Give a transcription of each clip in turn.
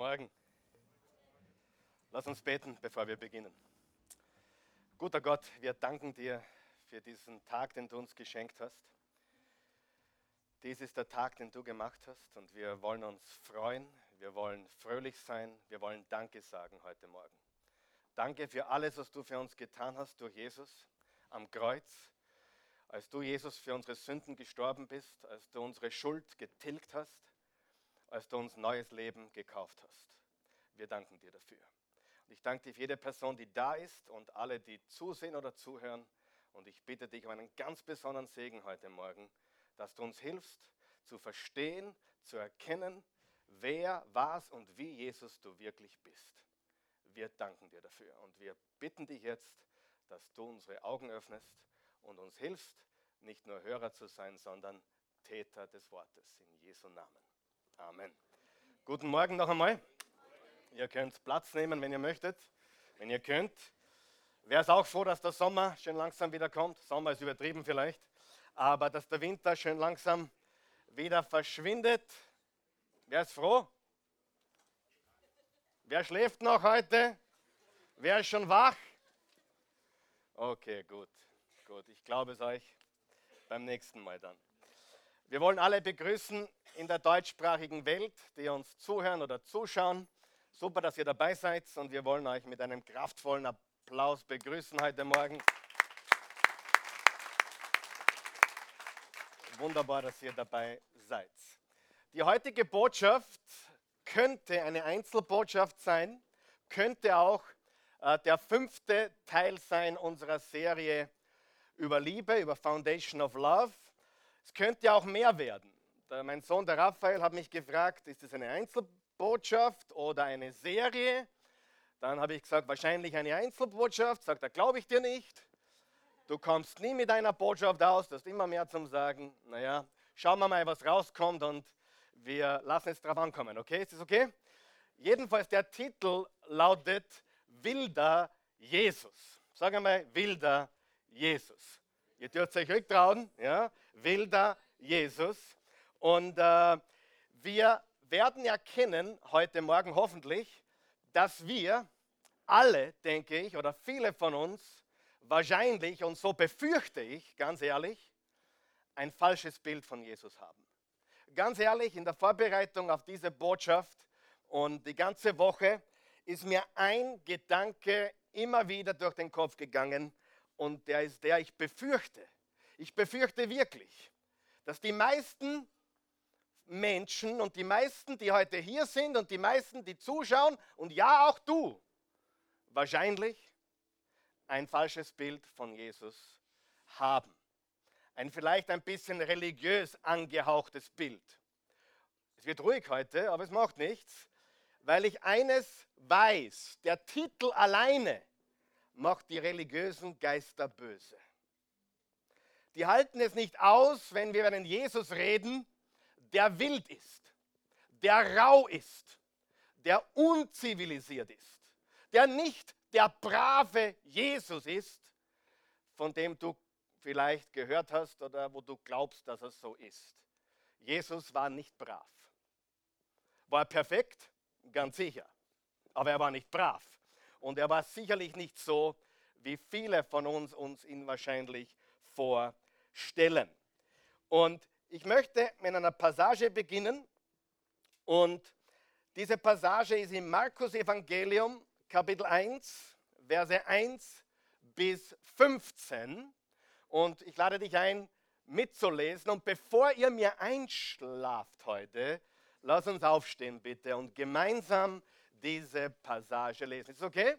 Morgen. Lass uns beten, bevor wir beginnen. Guter Gott, wir danken dir für diesen Tag, den du uns geschenkt hast. Dies ist der Tag, den du gemacht hast und wir wollen uns freuen, wir wollen fröhlich sein, wir wollen Danke sagen heute Morgen. Danke für alles, was du für uns getan hast durch Jesus am Kreuz, als du Jesus für unsere Sünden gestorben bist, als du unsere Schuld getilgt hast, als du uns neues Leben gekauft hast. Wir danken dir dafür. Und ich danke dir für jede Person, die da ist und alle, die zusehen oder zuhören. Und ich bitte dich um einen ganz besonderen Segen heute Morgen, dass du uns hilfst zu verstehen, zu erkennen, wer, was und wie Jesus du wirklich bist. Wir danken dir dafür und wir bitten dich jetzt, dass du unsere Augen öffnest und uns hilfst, nicht nur Hörer zu sein, sondern Täter des Wortes. In Jesu Namen. Amen. Guten Morgen noch einmal. Ihr könnt Platz nehmen, wenn ihr möchtet. Wenn ihr könnt. Wer ist auch froh, dass der Sommer schön langsam wieder kommt? Sommer ist übertrieben vielleicht. Aber dass der Winter schön langsam wieder verschwindet. Wer ist froh? Wer schläft noch heute? Wer ist schon wach? Okay, gut. Gut, ich glaube es euch beim nächsten Mal dann. Wir wollen alle begrüßen in der deutschsprachigen Welt, die uns zuhören oder zuschauen. Super, dass ihr dabei seid und wir wollen euch mit einem kraftvollen Applaus begrüßen heute Morgen. Wunderbar, dass ihr dabei seid. Die heutige Botschaft könnte eine Einzelbotschaft sein, könnte auch äh, der fünfte Teil sein unserer Serie über Liebe, über Foundation of Love. Es könnte auch mehr werden. Der, mein Sohn, der Raphael, hat mich gefragt, ist es eine Einzelbotschaft oder eine Serie? Dann habe ich gesagt, wahrscheinlich eine Einzelbotschaft. Sagt er, glaube ich dir nicht. Du kommst nie mit einer Botschaft aus, du hast immer mehr zum Sagen. Naja, schauen wir mal, was rauskommt und wir lassen es drauf ankommen, okay? Ist das okay? Jedenfalls der Titel lautet Wilder Jesus. Sag einmal, Wilder Jesus. Ihr dürft euch rücktrauen, ja? Wilder Jesus. Und äh, wir werden erkennen, heute Morgen hoffentlich, dass wir alle, denke ich, oder viele von uns wahrscheinlich, und so befürchte ich, ganz ehrlich, ein falsches Bild von Jesus haben ganz ehrlich, in der Vorbereitung auf diese Botschaft und die ganze Woche ist mir ein Gedanke immer wieder durch den Kopf gegangen und der ist der, ich befürchte, ich befürchte wirklich, dass die meisten Menschen und die meisten, die heute hier sind und die meisten, die zuschauen und ja auch du, wahrscheinlich ein falsches Bild von Jesus haben ein vielleicht ein bisschen religiös angehauchtes Bild. Es wird ruhig heute, aber es macht nichts, weil ich eines weiß, der Titel alleine macht die religiösen Geister böse. Die halten es nicht aus, wenn wir über den Jesus reden, der wild ist, der rau ist, der unzivilisiert ist, der nicht der brave Jesus ist, von dem du vielleicht gehört hast oder wo du glaubst, dass es so ist. Jesus war nicht brav. War er perfekt? Ganz sicher. Aber er war nicht brav. Und er war sicherlich nicht so, wie viele von uns uns ihn wahrscheinlich vorstellen. Und ich möchte mit einer Passage beginnen. Und diese Passage ist im Markus Evangelium, Kapitel 1, Verse 1 bis 15. Und ich lade dich ein, mitzulesen. Und bevor ihr mir einschlaft heute, lass uns aufstehen bitte und gemeinsam diese Passage lesen. Ist okay?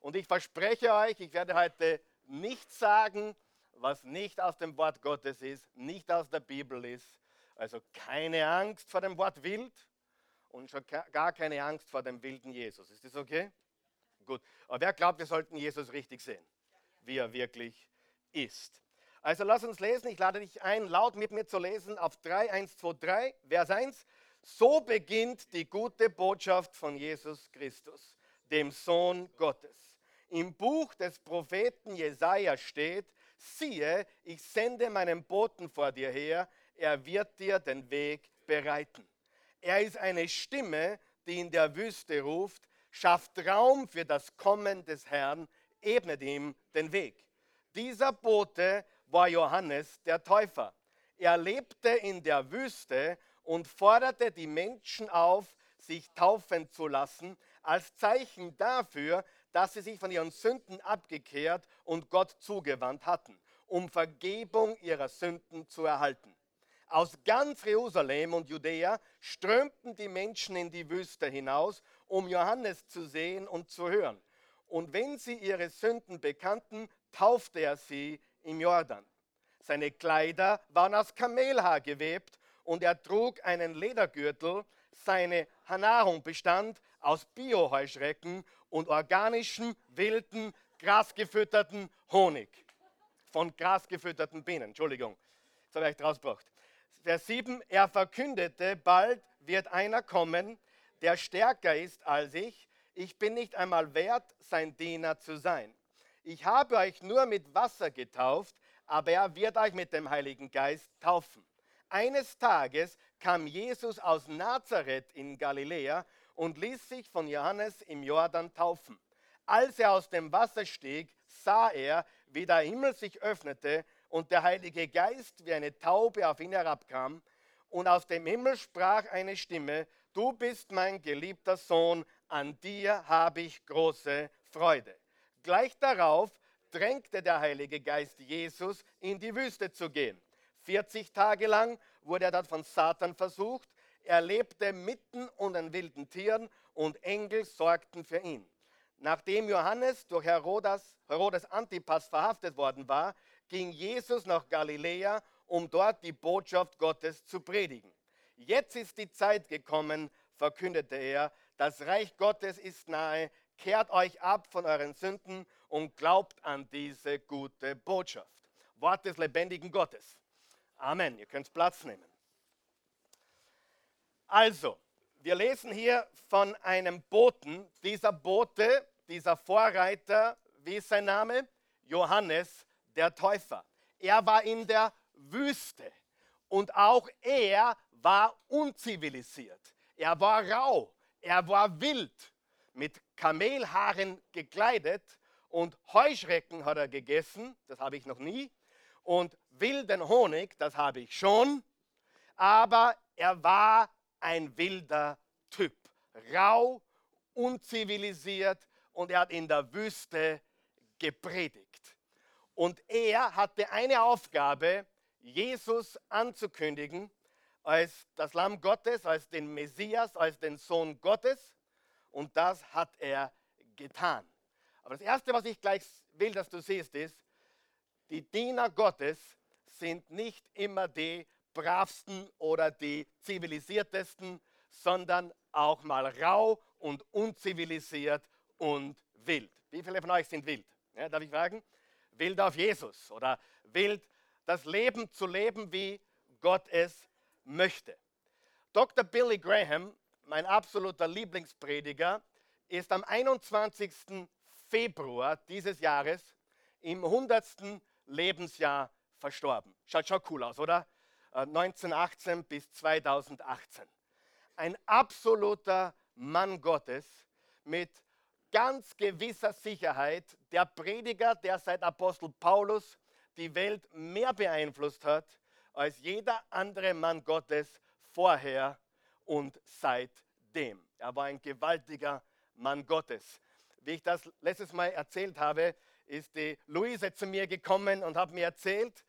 Und ich verspreche euch, ich werde heute nichts sagen, was nicht aus dem Wort Gottes ist, nicht aus der Bibel ist. Also keine Angst vor dem Wort wild und schon gar keine Angst vor dem wilden Jesus. Ist das okay? Gut. Aber wer glaubt, wir sollten Jesus richtig sehen? Wie er wirklich ist. Also lass uns lesen. Ich lade dich ein, laut mit mir zu lesen auf 3, 1, 2, 3, Vers 1. So beginnt die gute Botschaft von Jesus Christus, dem Sohn Gottes. Im Buch des Propheten Jesaja steht: Siehe, ich sende meinen Boten vor dir her, er wird dir den Weg bereiten. Er ist eine Stimme, die in der Wüste ruft, schafft Raum für das Kommen des Herrn, ebnet ihm den Weg. Dieser Bote war Johannes der Täufer. Er lebte in der Wüste und forderte die Menschen auf, sich taufen zu lassen, als Zeichen dafür, dass sie sich von ihren Sünden abgekehrt und Gott zugewandt hatten, um Vergebung ihrer Sünden zu erhalten. Aus ganz Jerusalem und Judäa strömten die Menschen in die Wüste hinaus, um Johannes zu sehen und zu hören. Und wenn sie ihre Sünden bekannten, taufte er sie im Jordan. Seine Kleider waren aus Kamelhaar gewebt und er trug einen Ledergürtel. Seine Nahrung bestand aus Bioheuschrecken und organischen, wilden, grasgefütterten Honig. Von grasgefütterten Bienen, Entschuldigung, das habe ich rausgebracht. Vers 7, er verkündete, bald wird einer kommen, der stärker ist als ich. Ich bin nicht einmal wert, sein Diener zu sein. Ich habe euch nur mit Wasser getauft, aber er wird euch mit dem Heiligen Geist taufen. Eines Tages kam Jesus aus Nazareth in Galiläa und ließ sich von Johannes im Jordan taufen. Als er aus dem Wasser stieg, sah er, wie der Himmel sich öffnete und der Heilige Geist wie eine Taube auf ihn herabkam. Und aus dem Himmel sprach eine Stimme, du bist mein geliebter Sohn, an dir habe ich große Freude. Gleich darauf drängte der Heilige Geist Jesus in die Wüste zu gehen. 40 Tage lang wurde er dort von Satan versucht. Er lebte mitten unter wilden Tieren und Engel sorgten für ihn. Nachdem Johannes durch Herodes, Herodes Antipas verhaftet worden war, ging Jesus nach Galiläa, um dort die Botschaft Gottes zu predigen. Jetzt ist die Zeit gekommen, verkündete er, das Reich Gottes ist nahe, kehrt euch ab von euren Sünden und glaubt an diese gute Botschaft. Wort des lebendigen Gottes. Amen. Ihr könnt Platz nehmen. Also, wir lesen hier von einem Boten. Dieser Bote, dieser Vorreiter, wie ist sein Name? Johannes der Täufer. Er war in der Wüste und auch er war unzivilisiert. Er war rau, er war wild, mit Kamelhaaren gekleidet und Heuschrecken hat er gegessen, das habe ich noch nie, und wilden Honig, das habe ich schon, aber er war ein wilder Typ, rau, unzivilisiert und er hat in der Wüste gepredigt. Und er hatte eine Aufgabe, Jesus anzukündigen als das Lamm Gottes, als den Messias, als den Sohn Gottes. Und das hat er getan. Aber das Erste, was ich gleich will, dass du siehst, ist, die Diener Gottes sind nicht immer die bravsten oder die zivilisiertesten, sondern auch mal rau und unzivilisiert und wild. Wie viele von euch sind wild? Ja, darf ich fragen? Wild auf Jesus oder wild das Leben zu leben, wie Gott es möchte. Dr. Billy Graham, mein absoluter Lieblingsprediger, ist am 21. Februar dieses Jahres im 100. Lebensjahr verstorben. Schaut schon cool aus, oder? 1918 äh, bis 2018. Ein absoluter Mann Gottes mit ganz gewisser Sicherheit, der Prediger, der seit Apostel Paulus die Welt mehr beeinflusst hat als jeder andere Mann Gottes vorher und seitdem. Er war ein gewaltiger Mann Gottes. Wie ich das letztes Mal erzählt habe, ist die Luise zu mir gekommen und hat mir erzählt,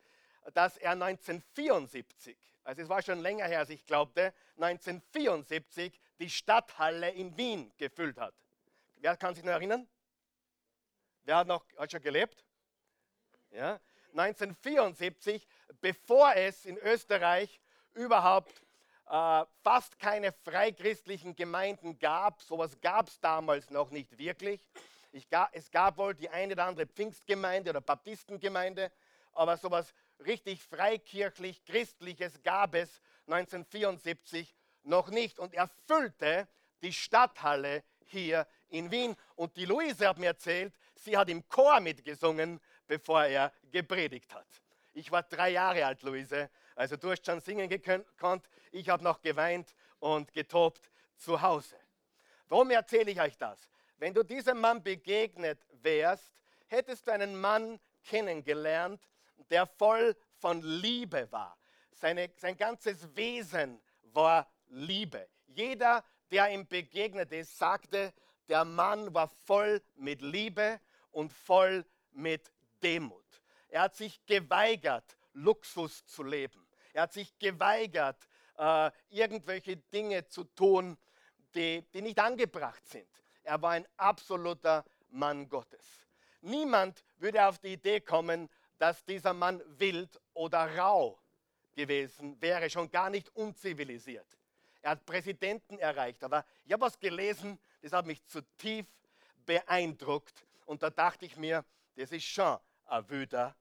dass er 1974, also es war schon länger her, als ich glaubte, 1974 die Stadthalle in Wien gefüllt hat. Wer kann sich noch erinnern? Wer hat noch hat schon gelebt? Ja, 1974, bevor es in Österreich überhaupt äh, fast keine freikristlichen Gemeinden gab. Sowas gab es damals noch nicht wirklich. Ga, es gab wohl die eine oder andere Pfingstgemeinde oder Baptistengemeinde, aber sowas richtig freikirchlich christliches gab es 1974 noch nicht. Und er füllte die Stadthalle hier in Wien. Und die Luise hat mir erzählt, sie hat im Chor mitgesungen, bevor er gepredigt hat. Ich war drei Jahre alt, Luise. Also du hast schon singen gekonnt. Ich habe noch geweint und getobt zu Hause. Warum erzähle ich euch das? Wenn du diesem Mann begegnet wärst, hättest du einen Mann kennengelernt, der voll von Liebe war. Seine, sein ganzes Wesen war Liebe. Jeder, der ihm begegnet ist, sagte, der Mann war voll mit Liebe und voll mit Demut. Er hat sich geweigert, Luxus zu leben. Er hat sich geweigert, äh, irgendwelche Dinge zu tun, die, die nicht angebracht sind. Er war ein absoluter Mann Gottes. Niemand würde auf die Idee kommen, dass dieser Mann wild oder rau gewesen wäre, schon gar nicht unzivilisiert. Er hat Präsidenten erreicht, aber ich habe was gelesen, das hat mich zutiefst beeindruckt und da dachte ich mir, das ist schon ein Wüder.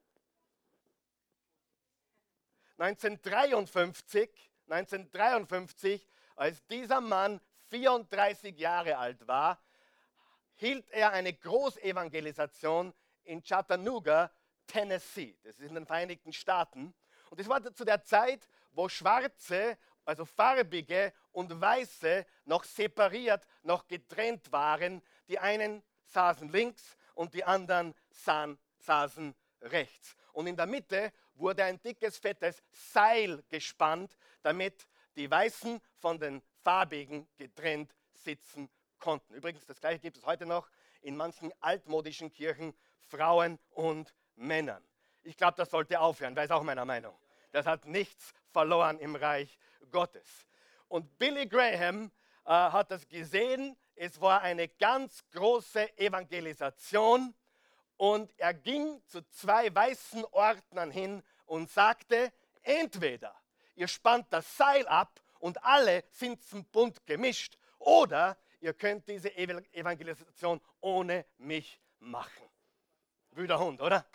1953, 1953, als dieser Mann 34 Jahre alt war, hielt er eine Großevangelisation in Chattanooga, Tennessee. Das ist in den Vereinigten Staaten. Und das war zu der Zeit, wo Schwarze, also Farbige und Weiße noch separiert, noch getrennt waren. Die einen saßen links und die anderen saßen rechts. Und in der Mitte wurde ein dickes, fettes Seil gespannt, damit die Weißen von den Farbigen getrennt sitzen konnten. Übrigens, das gleiche gibt es heute noch in manchen altmodischen Kirchen, Frauen und Männern. Ich glaube, das sollte aufhören, weil es auch meiner Meinung. Das hat nichts verloren im Reich Gottes. Und Billy Graham äh, hat das gesehen. Es war eine ganz große Evangelisation. Und er ging zu zwei weißen Ordnern hin und sagte, entweder ihr spannt das Seil ab und alle sind zum Bund gemischt, oder ihr könnt diese Evangelisation ohne mich machen. Wüder Hund, oder?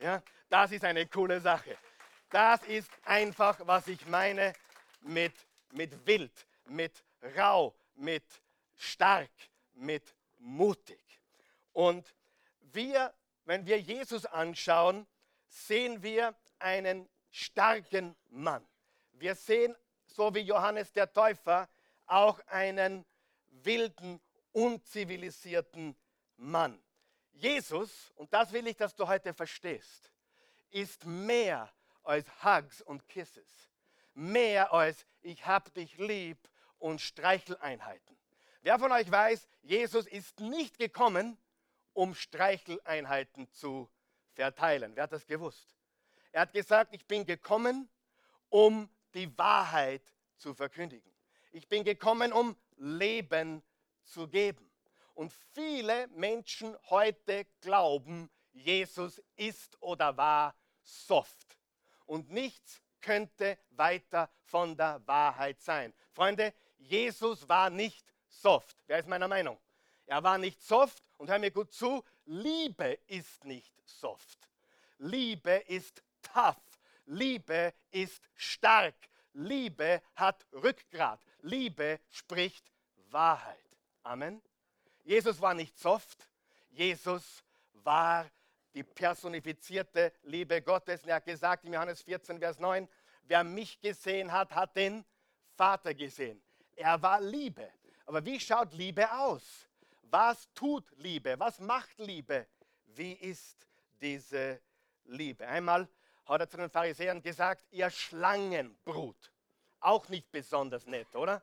Ja, das ist eine coole Sache. Das ist einfach, was ich meine mit, mit wild, mit rau, mit stark, mit mutig. Und wir, wenn wir Jesus anschauen, sehen wir einen starken Mann. Wir sehen, so wie Johannes der Täufer, auch einen wilden, unzivilisierten Mann. Jesus, und das will ich, dass du heute verstehst, ist mehr als Hugs und Kisses. Mehr als ich hab dich lieb und Streicheleinheiten. Wer von euch weiß, Jesus ist nicht gekommen, um Streicheleinheiten zu verteilen. Wer hat das gewusst? Er hat gesagt, ich bin gekommen, um die Wahrheit zu verkündigen. Ich bin gekommen, um Leben zu geben. Und viele Menschen heute glauben, Jesus ist oder war soft. Und nichts könnte weiter von der Wahrheit sein. Freunde, Jesus war nicht soft. Wer ist meiner Meinung? Er war nicht soft und hör mir gut zu, Liebe ist nicht soft. Liebe ist tough. Liebe ist stark. Liebe hat Rückgrat. Liebe spricht Wahrheit. Amen. Jesus war nicht soft. Jesus war die personifizierte Liebe Gottes. Er hat gesagt in Johannes 14, Vers 9, wer mich gesehen hat, hat den Vater gesehen. Er war Liebe. Aber wie schaut Liebe aus? Was tut Liebe? Was macht Liebe? Wie ist diese Liebe? Einmal hat er zu den Pharisäern gesagt, ihr Schlangenbrut. Auch nicht besonders nett, oder?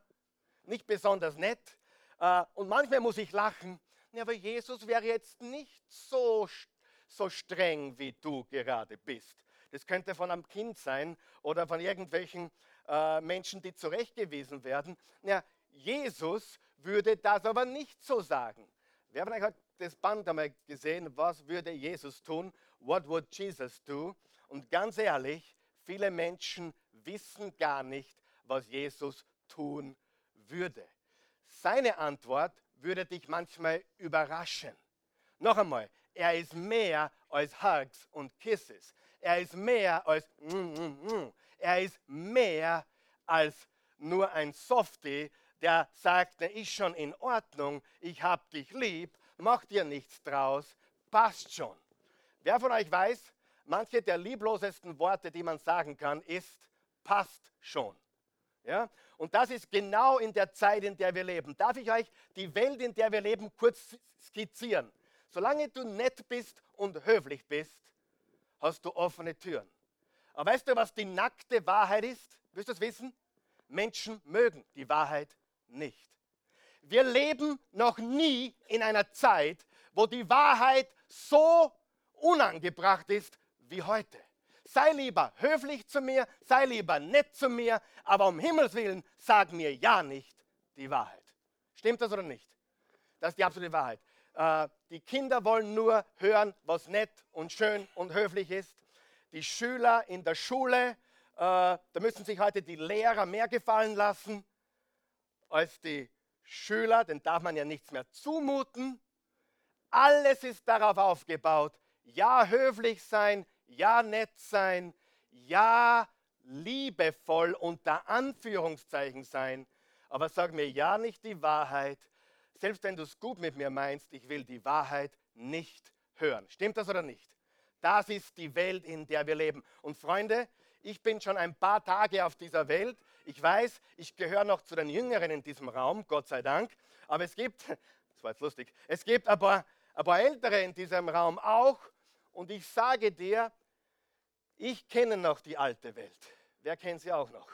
Nicht besonders nett. Äh, und manchmal muss ich lachen, ja, aber Jesus wäre jetzt nicht so, so streng, wie du gerade bist. Das könnte von einem Kind sein oder von irgendwelchen äh, Menschen, die zurechtgewiesen werden. Ja, Jesus würde das aber nicht so sagen. Wer von euch das Band einmal gesehen, was würde Jesus tun? What would Jesus do? Und ganz ehrlich, viele Menschen wissen gar nicht, was Jesus tun würde. Seine Antwort würde dich manchmal überraschen. Noch einmal, er ist mehr als Hugs und Kisses. Er ist mehr als mm, mm, mm. er ist mehr als nur ein Softie, der sagt, der ist schon in Ordnung, ich hab dich lieb, mach dir nichts draus, passt schon. Wer von euch weiß, manche der lieblosesten Worte, die man sagen kann, ist passt schon. Ja? Und das ist genau in der Zeit, in der wir leben. Darf ich euch die Welt, in der wir leben, kurz skizzieren? Solange du nett bist und höflich bist, hast du offene Türen. Aber weißt du, was die nackte Wahrheit ist? Willst du es wissen? Menschen mögen die Wahrheit nicht. Wir leben noch nie in einer Zeit, wo die Wahrheit so unangebracht ist wie heute. Sei lieber höflich zu mir, sei lieber nett zu mir, aber um Himmels Willen sag mir ja nicht die Wahrheit. Stimmt das oder nicht? Das ist die absolute Wahrheit. Äh, die Kinder wollen nur hören, was nett und schön und höflich ist. Die Schüler in der Schule, äh, da müssen sich heute die Lehrer mehr gefallen lassen als die Schüler, denn darf man ja nichts mehr zumuten. Alles ist darauf aufgebaut, ja höflich sein, ja nett sein, ja liebevoll unter Anführungszeichen sein, aber sag mir ja nicht die Wahrheit, selbst wenn du es gut mit mir meinst, ich will die Wahrheit nicht hören. Stimmt das oder nicht? Das ist die Welt, in der wir leben. Und Freunde, ich bin schon ein paar Tage auf dieser Welt. Ich weiß, ich gehöre noch zu den Jüngeren in diesem Raum, Gott sei Dank. Aber es gibt, das war jetzt lustig, es gibt paar, ein paar Ältere in diesem Raum auch. Und ich sage dir, ich kenne noch die alte Welt. Wer kennt sie auch noch?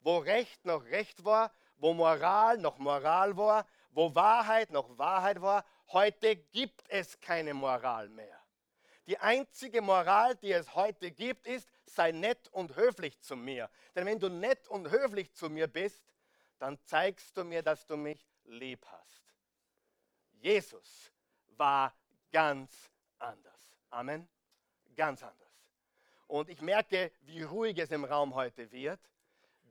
Wo Recht noch Recht war, wo Moral noch Moral war, wo Wahrheit noch Wahrheit war. Heute gibt es keine Moral mehr. Die einzige Moral, die es heute gibt, ist, sei nett und höflich zu mir. Denn wenn du nett und höflich zu mir bist, dann zeigst du mir, dass du mich lieb hast. Jesus war ganz anders. Amen. Ganz anders. Und ich merke, wie ruhig es im Raum heute wird,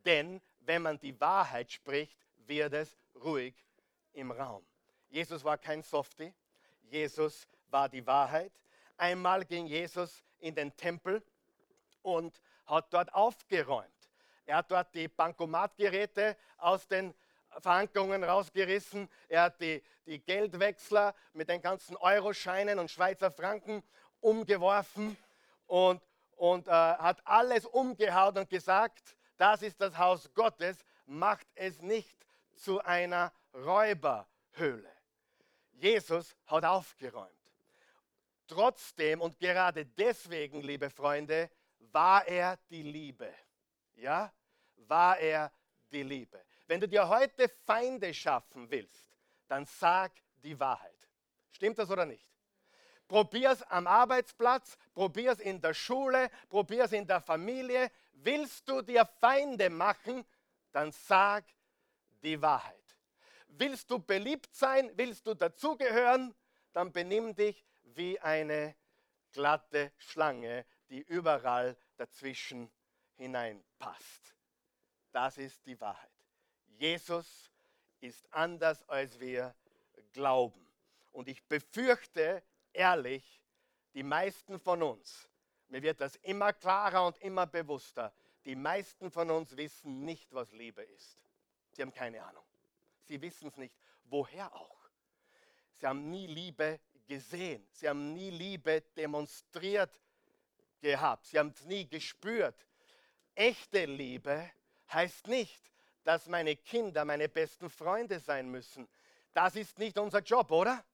denn wenn man die Wahrheit spricht, wird es ruhig im Raum. Jesus war kein Softie, Jesus war die Wahrheit. Einmal ging Jesus in den Tempel und hat dort aufgeräumt. Er hat dort die Bankomatgeräte aus den Verankerungen rausgerissen. Er hat die, die Geldwechsler mit den ganzen Euroscheinen und Schweizer Franken umgeworfen und, und äh, hat alles umgehaut und gesagt, das ist das Haus Gottes, macht es nicht zu einer Räuberhöhle. Jesus hat aufgeräumt. Trotzdem und gerade deswegen, liebe Freunde, war er die Liebe. Ja, war er die Liebe. Wenn du dir heute Feinde schaffen willst, dann sag die Wahrheit. Stimmt das oder nicht? Probier es am Arbeitsplatz, probier es in der Schule, probier es in der Familie. Willst du dir Feinde machen, dann sag die Wahrheit. Willst du beliebt sein, willst du dazugehören, dann benimm dich wie eine glatte Schlange, die überall dazwischen hineinpasst. Das ist die Wahrheit. Jesus ist anders, als wir glauben. Und ich befürchte ehrlich, die meisten von uns, mir wird das immer klarer und immer bewusster, die meisten von uns wissen nicht, was Liebe ist. Sie haben keine Ahnung. Sie wissen es nicht. Woher auch? Sie haben nie Liebe gesehen. Sie haben nie Liebe demonstriert gehabt. Sie haben es nie gespürt. Echte Liebe heißt nicht, dass meine Kinder meine besten Freunde sein müssen. Das ist nicht unser Job, oder?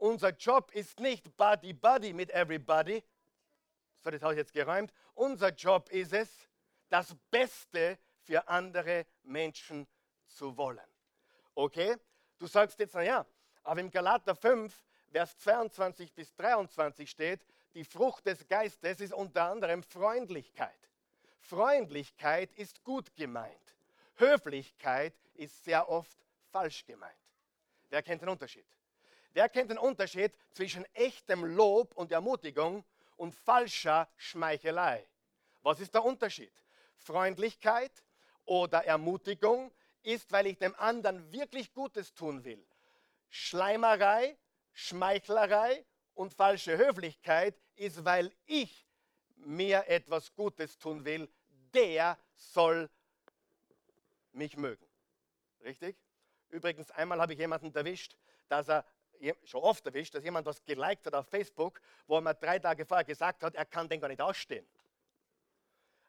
Unser Job ist nicht Buddy Buddy mit everybody. So, das habe ich jetzt geräumt. Unser Job ist es, das Beste für andere Menschen zu wollen. Okay? Du sagst jetzt, naja, aber im Galater 5, Vers 22 bis 23 steht, die Frucht des Geistes ist unter anderem Freundlichkeit. Freundlichkeit ist gut gemeint. Höflichkeit ist sehr oft falsch gemeint. Wer kennt den Unterschied? Wer kennt den Unterschied zwischen echtem Lob und Ermutigung und falscher Schmeichelei? Was ist der Unterschied? Freundlichkeit oder Ermutigung ist, weil ich dem anderen wirklich Gutes tun will. Schleimerei, Schmeichlerei und falsche Höflichkeit ist, weil ich mir etwas Gutes tun will. Der soll mich mögen. Richtig? Übrigens, einmal habe ich jemanden erwischt, dass er schon oft erwischt, dass jemand was geliked hat auf Facebook, wo er mir drei Tage vorher gesagt hat, er kann den gar nicht ausstehen.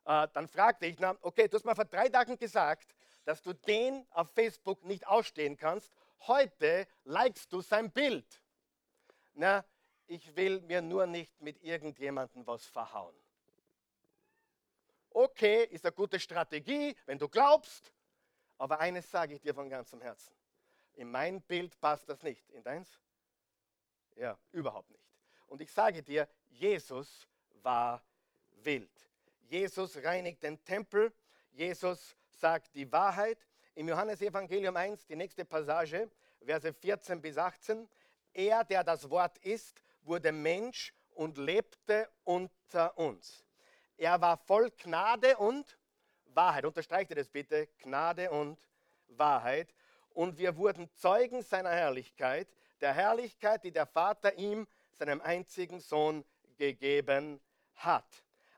Äh, dann fragte ich, na, okay, du hast mir vor drei Tagen gesagt, dass du den auf Facebook nicht ausstehen kannst. Heute likest du sein Bild. Na, ich will mir nur nicht mit irgendjemandem was verhauen. Okay, ist eine gute Strategie, wenn du glaubst. Aber eines sage ich dir von ganzem Herzen. In mein Bild passt das nicht. In deins? Ja, überhaupt nicht. Und ich sage dir, Jesus war wild. Jesus reinigt den Tempel. Jesus sagt die Wahrheit. Im Johannesevangelium 1, die nächste Passage, Verse 14 bis 18. Er, der das Wort ist, wurde Mensch und lebte unter uns. Er war voll Gnade und Wahrheit. Unterstreicht ihr das bitte? Gnade und Wahrheit. Und wir wurden Zeugen seiner Herrlichkeit, der Herrlichkeit, die der Vater ihm, seinem einzigen Sohn, gegeben hat.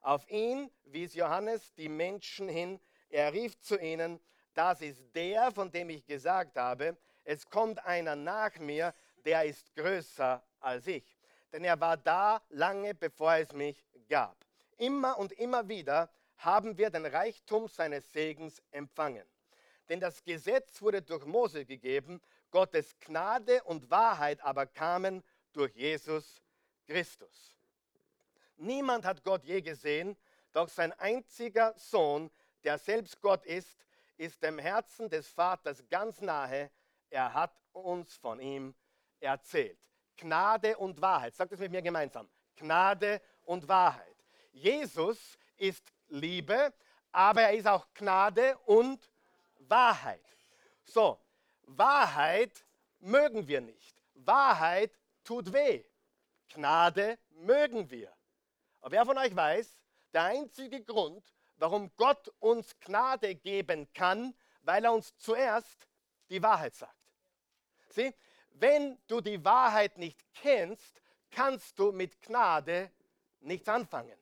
Auf ihn wies Johannes die Menschen hin. Er rief zu ihnen, das ist der, von dem ich gesagt habe, es kommt einer nach mir, der ist größer als ich. Denn er war da lange, bevor es mich gab. Immer und immer wieder haben wir den Reichtum seines Segens empfangen. Denn das Gesetz wurde durch Mose gegeben, Gottes Gnade und Wahrheit aber kamen durch Jesus Christus. Niemand hat Gott je gesehen, doch sein einziger Sohn, der selbst Gott ist, ist dem Herzen des Vaters ganz nahe. Er hat uns von ihm erzählt. Gnade und Wahrheit. Sagt es mit mir gemeinsam. Gnade und Wahrheit. Jesus ist Liebe, aber er ist auch Gnade und Wahrheit. So, Wahrheit mögen wir nicht. Wahrheit tut weh. Gnade mögen wir. Aber wer von euch weiß, der einzige Grund, warum Gott uns Gnade geben kann, weil er uns zuerst die Wahrheit sagt. Sieh, wenn du die Wahrheit nicht kennst, kannst du mit Gnade nichts anfangen.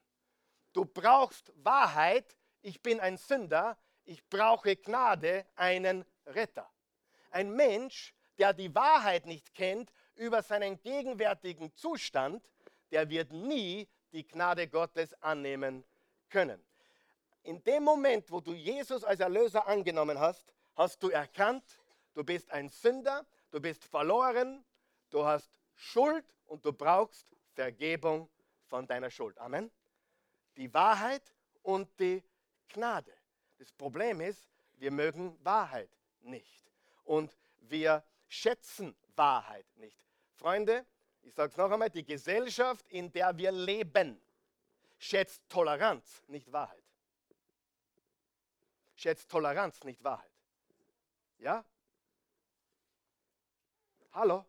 Du brauchst Wahrheit. Ich bin ein Sünder. Ich brauche Gnade, einen Retter. Ein Mensch, der die Wahrheit nicht kennt über seinen gegenwärtigen Zustand, der wird nie die Gnade Gottes annehmen können. In dem Moment, wo du Jesus als Erlöser angenommen hast, hast du erkannt, du bist ein Sünder, du bist verloren, du hast Schuld und du brauchst Vergebung von deiner Schuld. Amen die Wahrheit und die Gnade. Das Problem ist, wir mögen Wahrheit nicht. Und wir schätzen Wahrheit nicht. Freunde, ich sage es noch einmal, die Gesellschaft, in der wir leben, schätzt Toleranz, nicht Wahrheit. Schätzt Toleranz, nicht Wahrheit. Ja? Hallo?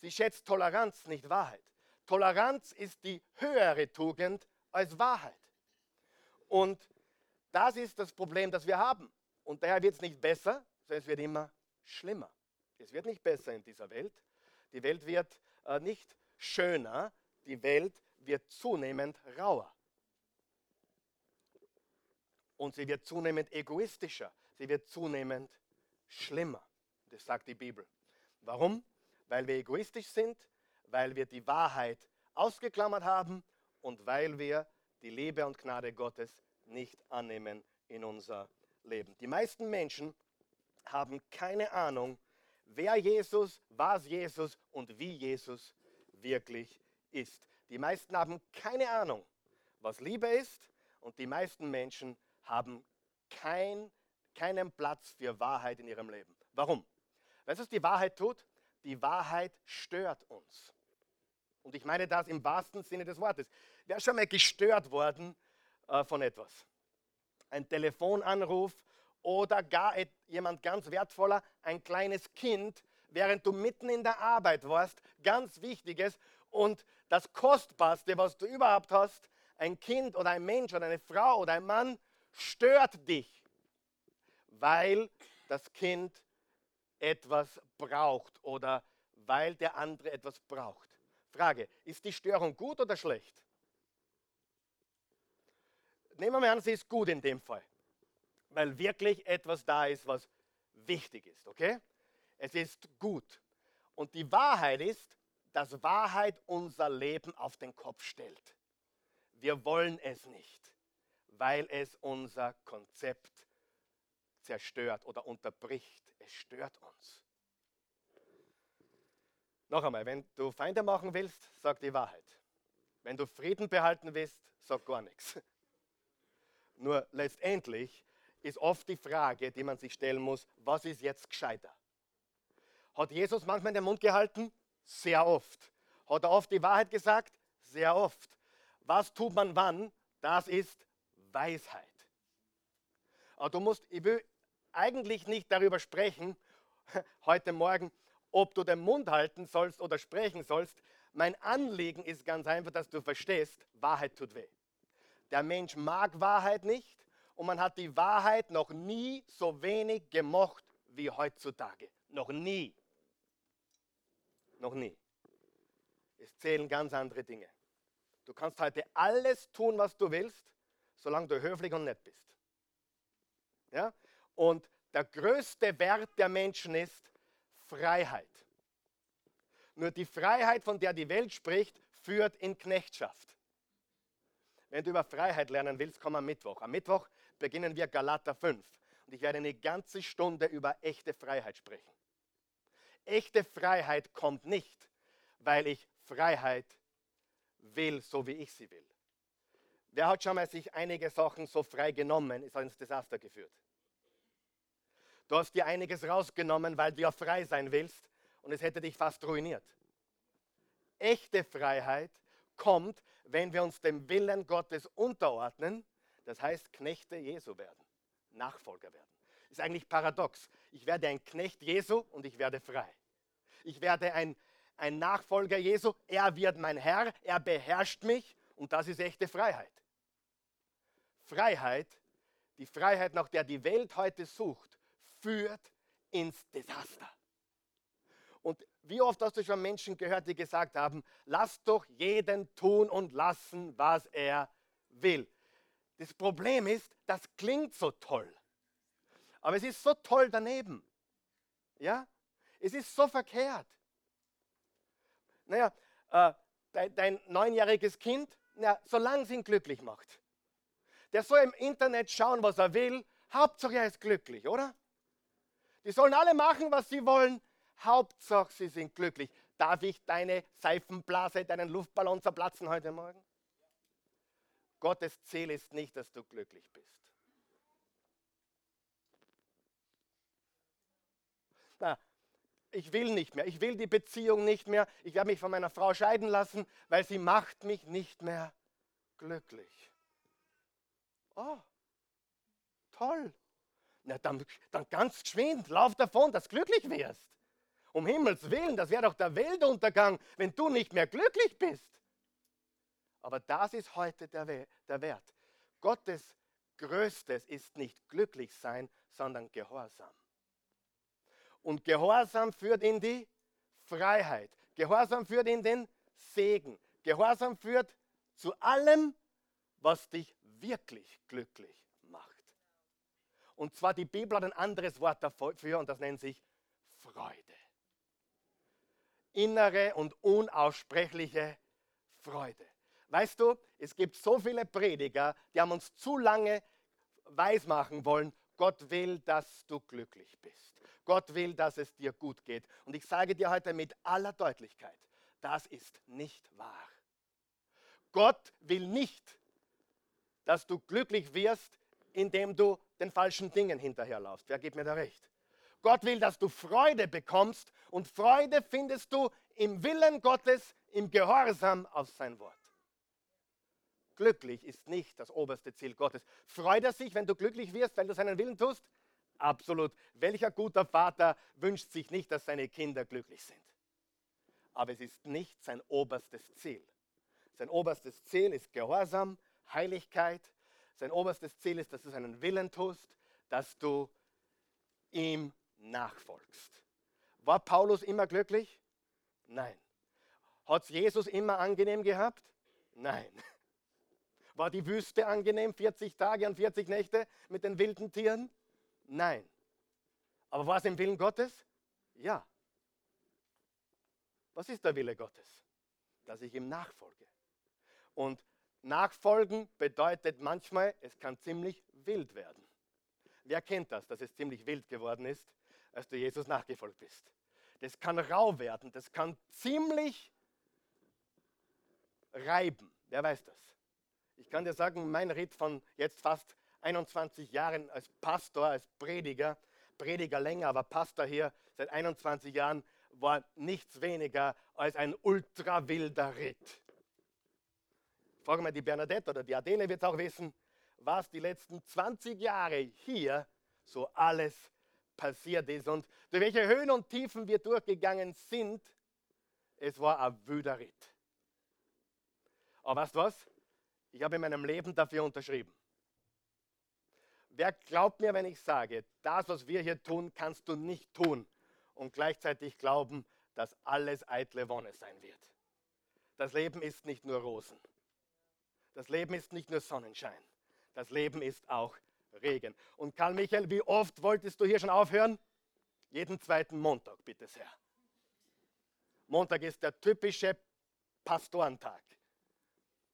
Sie schätzt Toleranz, nicht Wahrheit. Toleranz ist die höhere Tugend als Wahrheit. Und das ist das Problem, das wir haben. Und daher wird es nicht besser, sondern es wird immer schlimmer. Es wird nicht besser in dieser Welt. Die Welt wird äh, nicht schöner, die Welt wird zunehmend rauer. Und sie wird zunehmend egoistischer, sie wird zunehmend schlimmer. Das sagt die Bibel. Warum? Weil wir egoistisch sind, weil wir die Wahrheit ausgeklammert haben und weil wir die Liebe und Gnade Gottes nicht annehmen in unser Leben. Die meisten Menschen haben keine Ahnung, wer Jesus, was Jesus und wie Jesus wirklich ist. Die meisten haben keine Ahnung, was Liebe ist und die meisten Menschen haben kein, keinen Platz für Wahrheit in ihrem Leben. Warum? Weißt du, was die Wahrheit tut? Die Wahrheit stört uns. Und ich meine das im wahrsten Sinne des Wortes. Wer ist schon mal gestört worden von etwas? Ein Telefonanruf oder gar jemand ganz wertvoller, ein kleines Kind, während du mitten in der Arbeit warst, ganz wichtiges und das Kostbarste, was du überhaupt hast, ein Kind oder ein Mensch oder eine Frau oder ein Mann, stört dich, weil das Kind etwas braucht oder weil der andere etwas braucht. Frage, ist die Störung gut oder schlecht? Nehmen wir an, sie ist gut in dem Fall, weil wirklich etwas da ist, was wichtig ist, okay? Es ist gut. Und die Wahrheit ist, dass Wahrheit unser Leben auf den Kopf stellt. Wir wollen es nicht, weil es unser Konzept zerstört oder unterbricht. Es stört uns. Noch einmal, wenn du Feinde machen willst, sag die Wahrheit. Wenn du Frieden behalten willst, sag gar nichts. Nur letztendlich ist oft die Frage, die man sich stellen muss, was ist jetzt gescheiter? Hat Jesus manchmal den Mund gehalten? Sehr oft. Hat er oft die Wahrheit gesagt? Sehr oft. Was tut man wann? Das ist Weisheit. Aber du musst, ich will eigentlich nicht darüber sprechen, heute Morgen, ob du den Mund halten sollst oder sprechen sollst. Mein Anliegen ist ganz einfach, dass du verstehst, Wahrheit tut weh. Der Mensch mag Wahrheit nicht und man hat die Wahrheit noch nie so wenig gemocht wie heutzutage. Noch nie. Noch nie. Es zählen ganz andere Dinge. Du kannst heute alles tun, was du willst, solange du höflich und nett bist. Ja? Und der größte Wert der Menschen ist Freiheit. Nur die Freiheit, von der die Welt spricht, führt in Knechtschaft. Wenn du über Freiheit lernen willst, komm am Mittwoch. Am Mittwoch beginnen wir Galater 5 und ich werde eine ganze Stunde über echte Freiheit sprechen. Echte Freiheit kommt nicht, weil ich Freiheit will, so wie ich sie will. Wer hat schon mal sich einige Sachen so frei genommen, ist ins Desaster geführt? Du hast dir einiges rausgenommen, weil du ja frei sein willst und es hätte dich fast ruiniert. Echte Freiheit kommt, wenn wir uns dem Willen Gottes unterordnen, das heißt Knechte Jesu werden, Nachfolger werden. Ist eigentlich paradox. Ich werde ein Knecht Jesu und ich werde frei. Ich werde ein, ein Nachfolger Jesu, er wird mein Herr, er beherrscht mich und das ist echte Freiheit. Freiheit, die Freiheit, nach der die Welt heute sucht, führt ins Desaster. Und wie oft hast du schon Menschen gehört, die gesagt haben, lass doch jeden tun und lassen, was er will. Das Problem ist, das klingt so toll. Aber es ist so toll daneben. Ja? Es ist so verkehrt. Naja, äh, dein, dein neunjähriges Kind, na, solange es ihn glücklich macht. Der soll im Internet schauen, was er will. Hauptsache er ist glücklich, oder? Die sollen alle machen, was sie wollen. Hauptsache sie sind glücklich. Darf ich deine Seifenblase, deinen Luftballon zerplatzen heute Morgen? Gottes Ziel ist nicht, dass du glücklich bist. Na, ich will nicht mehr, ich will die Beziehung nicht mehr, ich werde mich von meiner Frau scheiden lassen, weil sie macht mich nicht mehr glücklich. Oh, toll. Na, dann, dann ganz geschwind, lauf davon, dass du glücklich wirst. Um Himmels Willen, das wäre doch der Weltuntergang, wenn du nicht mehr glücklich bist. Aber das ist heute der, der Wert. Gottes Größtes ist nicht glücklich sein, sondern Gehorsam. Und Gehorsam führt in die Freiheit. Gehorsam führt in den Segen. Gehorsam führt zu allem, was dich wirklich glücklich macht. Und zwar die Bibel hat ein anderes Wort dafür und das nennt sich Freude. Innere und unaussprechliche Freude. Weißt du, es gibt so viele Prediger, die haben uns zu lange weismachen wollen, Gott will, dass du glücklich bist. Gott will, dass es dir gut geht. Und ich sage dir heute mit aller Deutlichkeit, das ist nicht wahr. Gott will nicht, dass du glücklich wirst, indem du den falschen Dingen hinterherlaufst. Wer gibt mir da recht? Gott will, dass du Freude bekommst und Freude findest du im Willen Gottes, im Gehorsam auf sein Wort. Glücklich ist nicht das oberste Ziel Gottes. Freut er sich, wenn du glücklich wirst, weil du seinen Willen tust? Absolut. Welcher guter Vater wünscht sich nicht, dass seine Kinder glücklich sind? Aber es ist nicht sein oberstes Ziel. Sein oberstes Ziel ist Gehorsam, Heiligkeit. Sein oberstes Ziel ist, dass du seinen Willen tust, dass du ihm nachfolgst. War Paulus immer glücklich? Nein. Hat es Jesus immer angenehm gehabt? Nein. War die Wüste angenehm, 40 Tage und 40 Nächte mit den wilden Tieren? Nein. Aber war es im Willen Gottes? Ja. Was ist der Wille Gottes? Dass ich ihm nachfolge. Und nachfolgen bedeutet manchmal, es kann ziemlich wild werden. Wer kennt das, dass es ziemlich wild geworden ist, als du Jesus nachgefolgt bist? Das kann rau werden, das kann ziemlich reiben. Wer weiß das? Ich kann dir sagen, mein Ritt von jetzt fast 21 Jahren als Pastor, als Prediger, Prediger länger, aber Pastor hier seit 21 Jahren, war nichts weniger als ein ultra wilder Ritt. Frage mal die Bernadette oder die Adele wird auch wissen, was die letzten 20 Jahre hier so alles passiert ist und durch welche Höhen und Tiefen wir durchgegangen sind. Es war ein wilder Ritt. Aber weißt du was? Ich habe in meinem Leben dafür unterschrieben. Wer glaubt mir, wenn ich sage, das, was wir hier tun, kannst du nicht tun und gleichzeitig glauben, dass alles eitle Wonne sein wird? Das Leben ist nicht nur Rosen. Das Leben ist nicht nur Sonnenschein. Das Leben ist auch Regen. Und Karl Michael, wie oft wolltest du hier schon aufhören? Jeden zweiten Montag, bitte sehr. Montag ist der typische Pastorentag,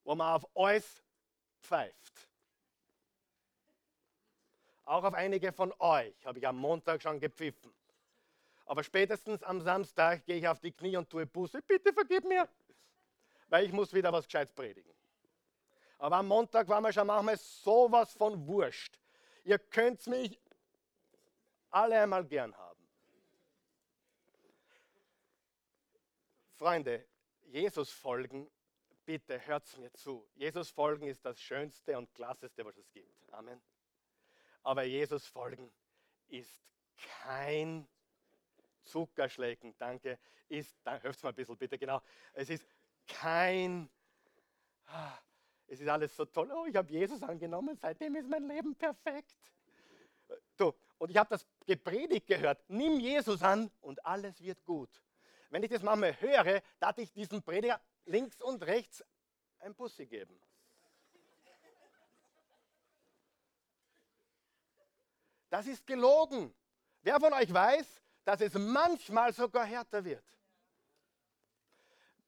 wo man auf alles pfeift. Auch auf einige von euch habe ich am Montag schon gepfiffen. Aber spätestens am Samstag gehe ich auf die Knie und tue Buße. Bitte vergib mir, weil ich muss wieder was Gescheites predigen. Aber am Montag war mir schon manchmal sowas von wurscht. Ihr könnt mich alle einmal gern haben. Freunde, Jesus folgen, bitte hört mir zu. Jesus folgen ist das Schönste und Klasseste, was es gibt. Amen. Aber Jesus folgen ist kein Zuckerschlecken, danke, ist, hört mal ein bisschen bitte, genau, es ist kein, ah, es ist alles so toll, oh, ich habe Jesus angenommen, seitdem ist mein Leben perfekt. Du, und ich habe das gepredigt gehört, nimm Jesus an und alles wird gut. Wenn ich das manchmal höre, darf ich diesem Prediger links und rechts ein Bussi geben. Das ist gelogen. Wer von euch weiß, dass es manchmal sogar härter wird?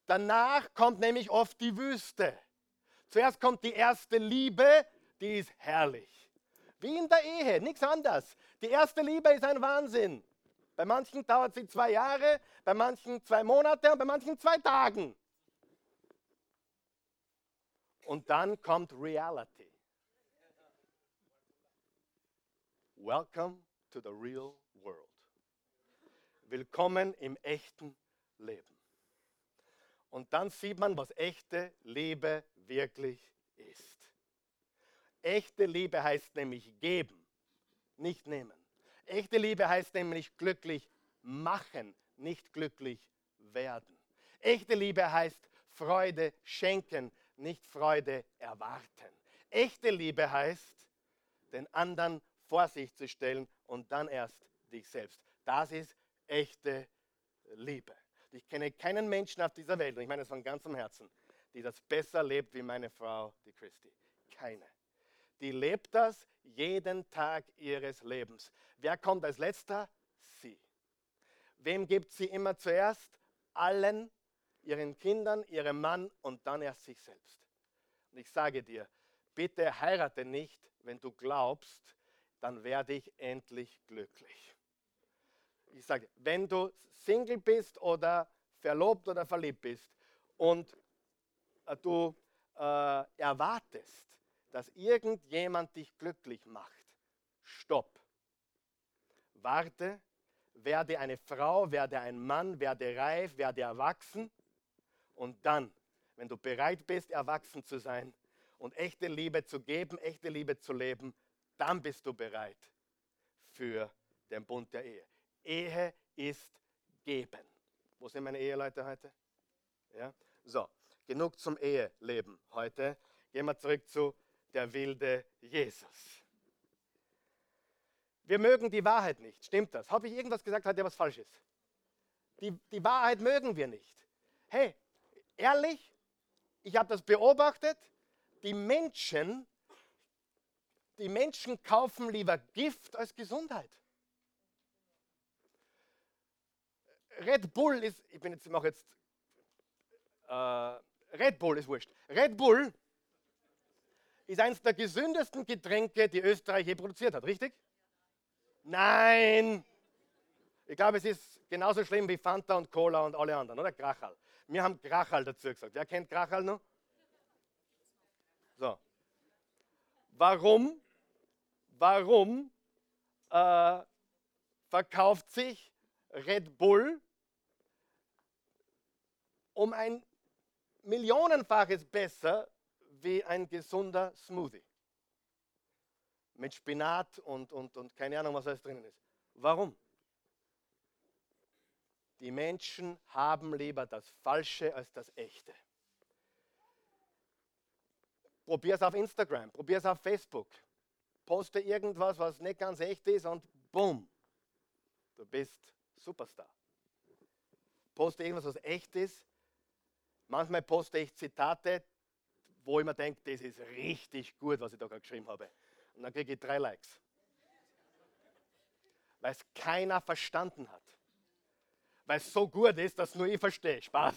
Danach kommt nämlich oft die Wüste. Zuerst kommt die erste Liebe, die ist herrlich. Wie in der Ehe, nichts anderes. Die erste Liebe ist ein Wahnsinn. Bei manchen dauert sie zwei Jahre, bei manchen zwei Monate und bei manchen zwei Tagen. Und dann kommt Reality. Welcome to the real world. Willkommen im echten Leben. Und dann sieht man, was echte Liebe wirklich ist. Echte Liebe heißt nämlich geben, nicht nehmen. Echte Liebe heißt nämlich glücklich machen, nicht glücklich werden. Echte Liebe heißt Freude schenken, nicht Freude erwarten. Echte Liebe heißt, den anderen vor sich zu stellen und dann erst dich selbst. Das ist echte Liebe. Ich kenne keinen Menschen auf dieser Welt, und ich meine es von ganzem Herzen, die das besser lebt wie meine Frau, die Christi. Keine. Die lebt das jeden Tag ihres Lebens. Wer kommt als letzter? Sie. Wem gibt sie immer zuerst? Allen, ihren Kindern, ihrem Mann und dann erst sich selbst. Und ich sage dir, bitte heirate nicht, wenn du glaubst, dann werde ich endlich glücklich. Ich sage, wenn du Single bist oder verlobt oder verliebt bist und du äh, erwartest, dass irgendjemand dich glücklich macht, stopp. Warte, werde eine Frau, werde ein Mann, werde reif, werde erwachsen und dann, wenn du bereit bist, erwachsen zu sein und echte Liebe zu geben, echte Liebe zu leben, dann bist du bereit für den Bund der Ehe. Ehe ist geben. Wo sind meine Eheleute heute? Ja? So, genug zum Eheleben heute. Gehen wir zurück zu der wilde Jesus. Wir mögen die Wahrheit nicht. Stimmt das? Habe ich irgendwas gesagt heute, was falsch ist? Die, die Wahrheit mögen wir nicht. Hey, ehrlich, ich habe das beobachtet. Die Menschen die Menschen kaufen lieber Gift als Gesundheit. Red Bull ist, ich bin jetzt, mache jetzt, äh, Red Bull ist wurscht. Red Bull ist eines der gesündesten Getränke, die Österreich je produziert hat, richtig? Nein! Ich glaube, es ist genauso schlimm wie Fanta und Cola und alle anderen, oder? Krachal. Wir haben Krachal dazu gesagt. Wer kennt Krachal noch? So. Warum? Warum äh, verkauft sich Red Bull um ein Millionenfaches besser wie ein gesunder Smoothie? Mit Spinat und, und, und keine Ahnung, was alles drinnen ist. Warum? Die Menschen haben lieber das Falsche als das Echte. Probier es auf Instagram, probier es auf Facebook. Poste irgendwas, was nicht ganz echt ist und bumm, du bist Superstar. Poste irgendwas, was echt ist. Manchmal poste ich Zitate, wo ich mir denke, das ist richtig gut, was ich da gerade geschrieben habe. Und dann kriege ich drei Likes. Weil es keiner verstanden hat. Weil es so gut ist, dass nur ich verstehe. Spaß.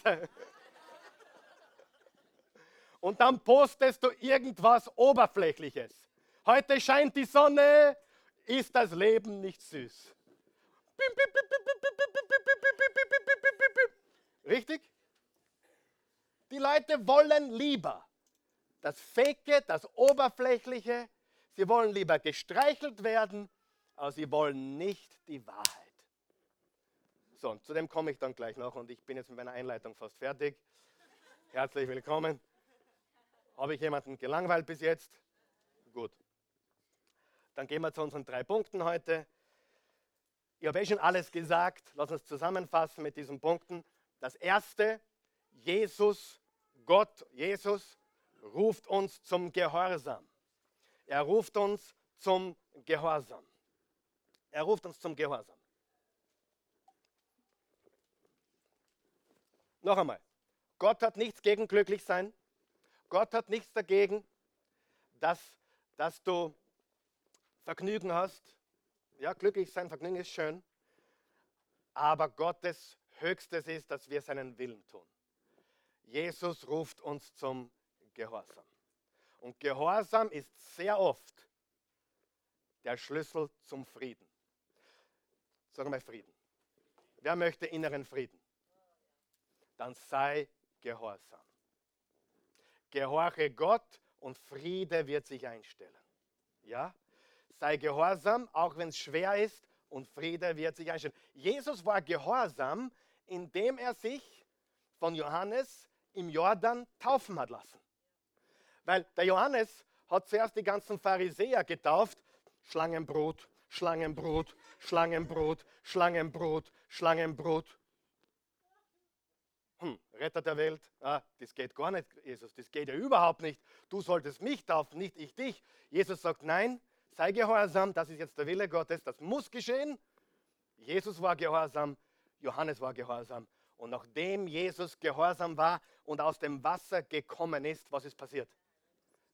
und dann postest du irgendwas Oberflächliches. Heute scheint die Sonne, ist das Leben nicht süß. Richtig? Die Leute wollen lieber das Fake, das Oberflächliche. Sie wollen lieber gestreichelt werden, aber sie wollen nicht die Wahrheit. So, und zu dem komme ich dann gleich noch und ich bin jetzt mit meiner Einleitung fast fertig. Herzlich willkommen. Habe ich jemanden gelangweilt bis jetzt? Gut. Dann gehen wir zu unseren drei Punkten heute. Ich habe eh schon alles gesagt. Lass uns zusammenfassen mit diesen Punkten. Das erste, Jesus, Gott, Jesus ruft uns zum Gehorsam. Er ruft uns zum Gehorsam. Er ruft uns zum Gehorsam. Noch einmal. Gott hat nichts gegen glücklich sein. Gott hat nichts dagegen, dass, dass du Vergnügen hast. Ja, glücklich sein, Vergnügen ist schön. Aber Gottes Höchstes ist, dass wir seinen Willen tun. Jesus ruft uns zum Gehorsam. Und Gehorsam ist sehr oft der Schlüssel zum Frieden. Sag mal Frieden. Wer möchte inneren Frieden? Dann sei gehorsam. Gehorche Gott und Friede wird sich einstellen. Ja? Sei gehorsam, auch wenn es schwer ist, und Friede wird sich einstellen. Jesus war gehorsam, indem er sich von Johannes im Jordan taufen hat lassen. Weil der Johannes hat zuerst die ganzen Pharisäer getauft. Schlangenbrot, Schlangenbrot, Schlangenbrot, Schlangenbrot, Schlangenbrot hm, Retter der Welt, ah, das geht gar nicht, Jesus, das geht ja überhaupt nicht. Du solltest mich taufen, nicht ich dich. Jesus sagt, nein, sei gehorsam, das ist jetzt der Wille Gottes, das muss geschehen. Jesus war gehorsam, Johannes war gehorsam. Und nachdem Jesus gehorsam war und aus dem Wasser gekommen ist, was ist passiert?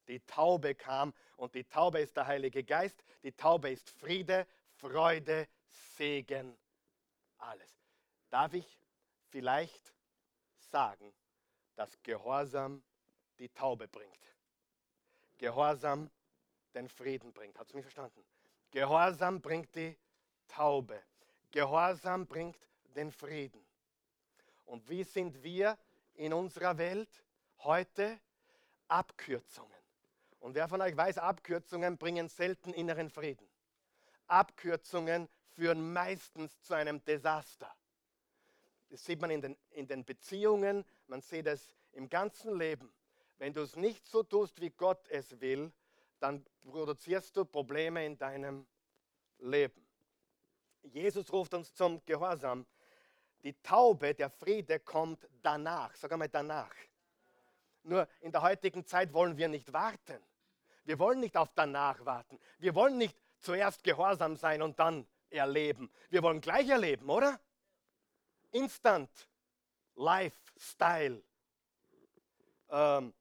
Die Taube kam und die Taube ist der Heilige Geist, die Taube ist Friede, Freude, Segen, alles. Darf ich vielleicht sagen, dass Gehorsam die Taube bringt. Gehorsam den Frieden bringt. Hat es mich verstanden? Gehorsam bringt die Taube. Gehorsam bringt den Frieden. Und wie sind wir in unserer Welt heute? Abkürzungen. Und wer von euch weiß, Abkürzungen bringen selten inneren Frieden. Abkürzungen führen meistens zu einem Desaster. Das sieht man in den, in den Beziehungen, man sieht es im ganzen Leben. Wenn du es nicht so tust, wie Gott es will, dann produzierst du Probleme in deinem Leben. Jesus ruft uns zum Gehorsam. Die Taube, der Friede kommt danach. Sag einmal danach. Nur in der heutigen Zeit wollen wir nicht warten. Wir wollen nicht auf danach warten. Wir wollen nicht zuerst gehorsam sein und dann erleben. Wir wollen gleich erleben, oder? Instant Lifestyle. Ähm,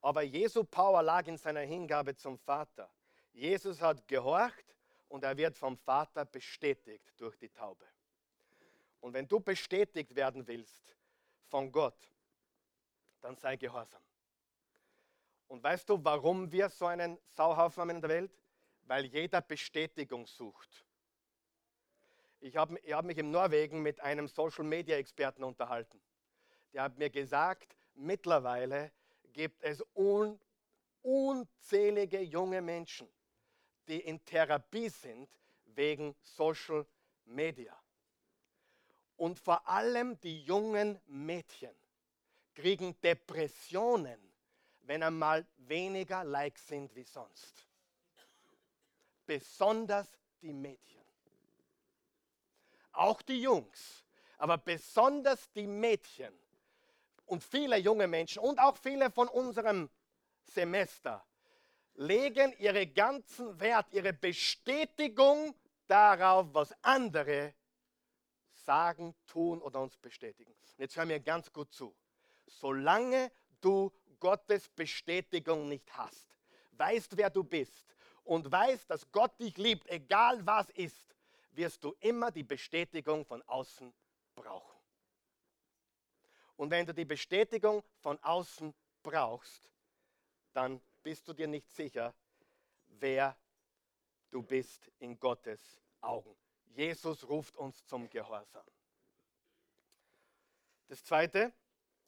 aber Jesu Power lag in seiner Hingabe zum Vater. Jesus hat gehorcht und er wird vom Vater bestätigt durch die Taube. Und wenn du bestätigt werden willst von Gott, dann sei gehorsam. Und weißt du, warum wir so einen Sauhaufen haben in der Welt? weil jeder Bestätigung sucht. Ich habe hab mich in Norwegen mit einem Social-Media-Experten unterhalten. Der hat mir gesagt, mittlerweile gibt es un, unzählige junge Menschen, die in Therapie sind wegen Social Media. Und vor allem die jungen Mädchen kriegen Depressionen, wenn einmal weniger Likes sind wie sonst. Besonders die Mädchen. Auch die Jungs, aber besonders die Mädchen und viele junge Menschen und auch viele von unserem Semester legen ihre ganzen Wert, ihre Bestätigung darauf, was andere sagen, tun oder uns bestätigen. Jetzt hör mir ganz gut zu. Solange du Gottes Bestätigung nicht hast, weißt, wer du bist und weißt, dass Gott dich liebt, egal was ist, wirst du immer die Bestätigung von außen brauchen. Und wenn du die Bestätigung von außen brauchst, dann bist du dir nicht sicher, wer du bist in Gottes Augen. Jesus ruft uns zum Gehorsam. Das zweite,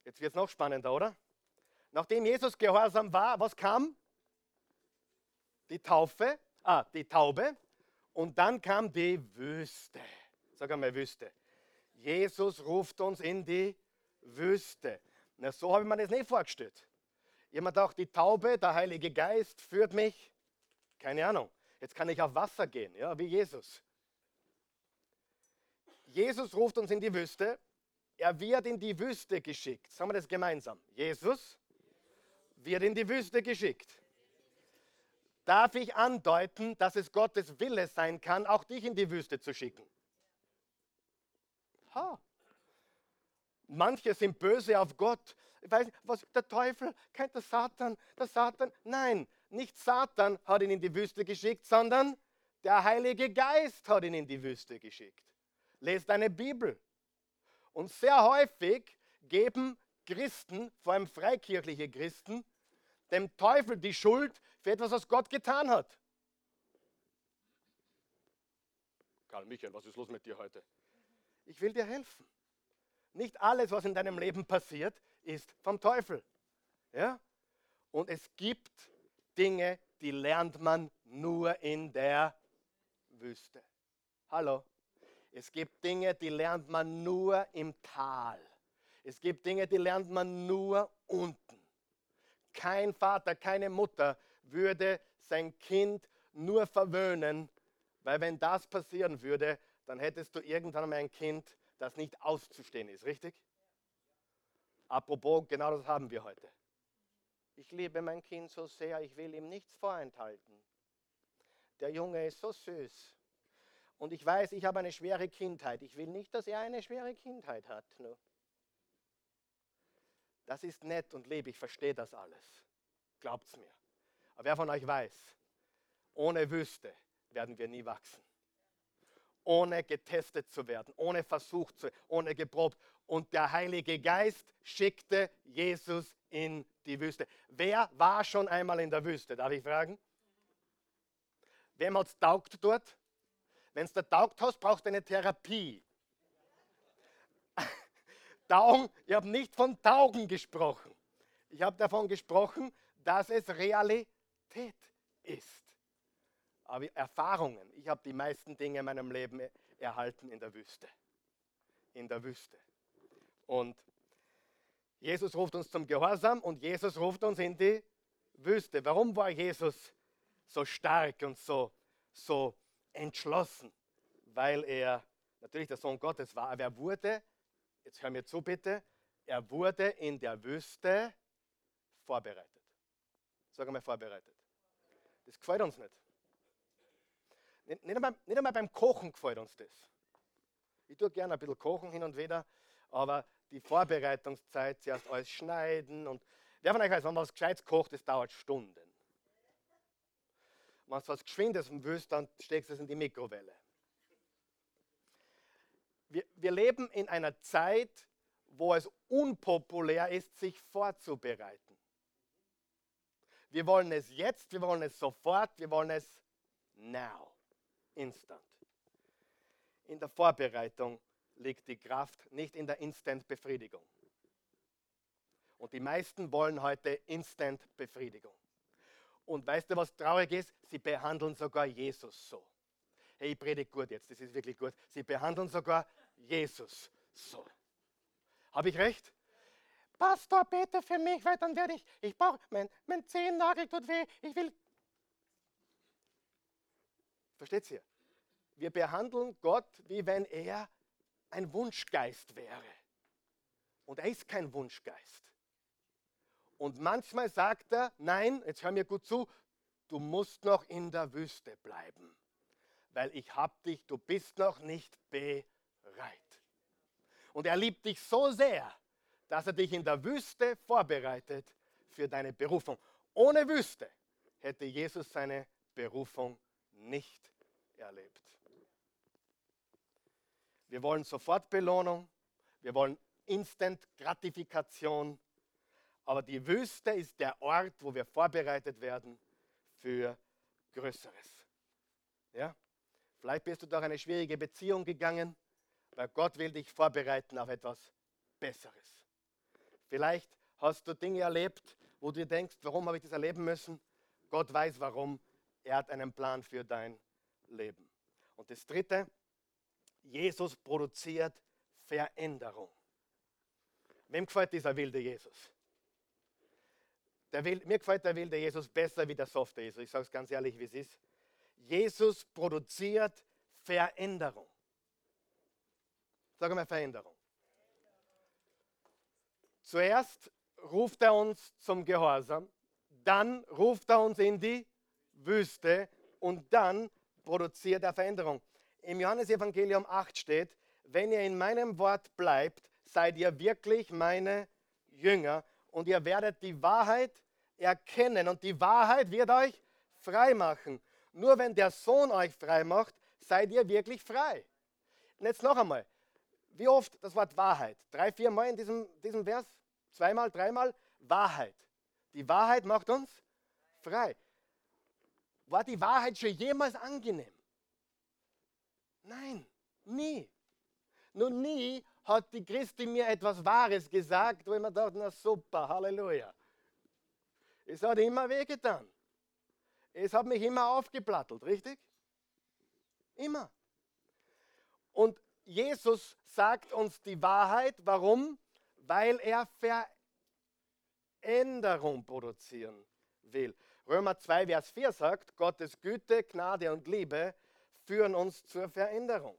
jetzt wird es noch spannender, oder? Nachdem Jesus gehorsam war, was kam? Die Taufe, ah, die Taube. Und dann kam die Wüste. Sag einmal Wüste. Jesus ruft uns in die Wüste. Na, so habe ich mir das nicht vorgestellt. Jemand auch die Taube, der Heilige Geist führt mich, keine Ahnung, jetzt kann ich auf Wasser gehen, ja, wie Jesus. Jesus ruft uns in die Wüste, er wird in die Wüste geschickt. Sagen wir das gemeinsam. Jesus wird in die Wüste geschickt. Darf ich andeuten, dass es Gottes Wille sein kann, auch dich in die Wüste zu schicken? Ha. Manche sind böse auf Gott ich weiß nicht, was der Teufel, kennt der Satan, der Satan. Nein, nicht Satan hat ihn in die Wüste geschickt, sondern der Heilige Geist hat ihn in die Wüste geschickt. Lest deine Bibel. Und sehr häufig geben Christen, vor allem freikirchliche Christen, dem Teufel die Schuld für etwas, was Gott getan hat. Karl Michael, was ist los mit dir heute? Ich will dir helfen. Nicht alles, was in deinem Leben passiert, ist vom Teufel. Ja? Und es gibt Dinge, die lernt man nur in der Wüste. Hallo. Es gibt Dinge, die lernt man nur im Tal. Es gibt Dinge, die lernt man nur unten. Kein Vater, keine Mutter würde sein Kind nur verwöhnen, weil wenn das passieren würde, dann hättest du irgendwann mal ein Kind, das nicht auszustehen ist, richtig? Apropos, genau das haben wir heute. Ich liebe mein Kind so sehr, ich will ihm nichts vorenthalten. Der Junge ist so süß. Und ich weiß, ich habe eine schwere Kindheit. Ich will nicht, dass er eine schwere Kindheit hat. No. Das ist nett und lieb, ich verstehe das alles. Glaubt's mir. Aber wer von euch weiß, ohne Wüste werden wir nie wachsen. Ohne getestet zu werden, ohne versucht zu, ohne geprobt und der Heilige Geist schickte Jesus in die Wüste. Wer war schon einmal in der Wüste? Darf ich fragen? Wem hat es taugt dort? Wenn es da taugt hast, brauchst du eine Therapie. Taugen, ich habe nicht von Taugen gesprochen. Ich habe davon gesprochen, dass es Realität ist. Aber Erfahrungen. Ich habe die meisten Dinge in meinem Leben erhalten in der Wüste. In der Wüste. Und Jesus ruft uns zum Gehorsam und Jesus ruft uns in die Wüste. Warum war Jesus so stark und so, so entschlossen? Weil er natürlich der Sohn Gottes war, aber er wurde, jetzt hör mir zu bitte, er wurde in der Wüste vorbereitet. Sag einmal vorbereitet. Das gefällt uns nicht. Nicht, einmal, nicht einmal beim Kochen gefällt uns das. Ich tue gerne ein bisschen kochen hin und wieder, aber die Vorbereitungszeit, zuerst alles schneiden und wer von euch weiß, wenn man was Gescheites kocht, das dauert Stunden. Wenn du was Geschwindes willst, dann steckst du es in die Mikrowelle. Wir, wir leben in einer Zeit, wo es unpopulär ist, sich vorzubereiten. Wir wollen es jetzt, wir wollen es sofort, wir wollen es now, instant. In der Vorbereitung liegt die Kraft, nicht in der Instant-Befriedigung. Und die meisten wollen heute Instant-Befriedigung. Und weißt du, was traurig ist? Sie behandeln sogar Jesus so. Hey, ich predige gut jetzt, das ist wirklich gut. Sie behandeln sogar Jesus so. Habe ich recht? Pastor, bete für mich, weil dann werde ich, ich brauche, mein, mein Zehennagel tut weh, ich will. Versteht ihr? Wir behandeln Gott, wie wenn er ein Wunschgeist wäre. Und er ist kein Wunschgeist. Und manchmal sagt er, nein, jetzt hör mir gut zu, du musst noch in der Wüste bleiben, weil ich hab dich, du bist noch nicht bereit. Und er liebt dich so sehr, dass er dich in der Wüste vorbereitet für deine Berufung. Ohne Wüste hätte Jesus seine Berufung nicht erlebt. Wir wollen sofort Belohnung, wir wollen Instant Gratifikation, aber die Wüste ist der Ort, wo wir vorbereitet werden für Größeres. Ja? Vielleicht bist du durch eine schwierige Beziehung gegangen, weil Gott will dich vorbereiten auf etwas Besseres. Vielleicht hast du Dinge erlebt, wo du denkst, warum habe ich das erleben müssen? Gott weiß warum. Er hat einen Plan für dein Leben. Und das Dritte, Jesus produziert Veränderung. Wem gefällt dieser wilde Jesus? Will, mir gefällt der wilde Jesus besser wie der softe Jesus. Ich sage es ganz ehrlich, wie es ist. Jesus produziert Veränderung. Sag mal Veränderung. Zuerst ruft er uns zum Gehorsam, dann ruft er uns in die Wüste und dann produziert er Veränderung. Im Johannesevangelium 8 steht, wenn ihr in meinem Wort bleibt, seid ihr wirklich meine Jünger und ihr werdet die Wahrheit erkennen und die Wahrheit wird euch frei machen. Nur wenn der Sohn euch frei macht, seid ihr wirklich frei. Und jetzt noch einmal, wie oft das Wort Wahrheit? Drei, vier Mal in diesem, diesem Vers? Zweimal, dreimal? Wahrheit. Die Wahrheit macht uns frei. War die Wahrheit schon jemals angenehm? Nein, nie. Nur nie hat die Christin mir etwas Wahres gesagt, wo ich mir dachte, na super, Halleluja. Es hat immer wehgetan. Es hat mich immer aufgeplattelt, richtig? Immer. Und Jesus sagt uns die Wahrheit. Warum? Weil er Veränderung produzieren will. Römer 2, Vers 4 sagt, Gottes Güte, Gnade und Liebe führen uns zur Veränderung.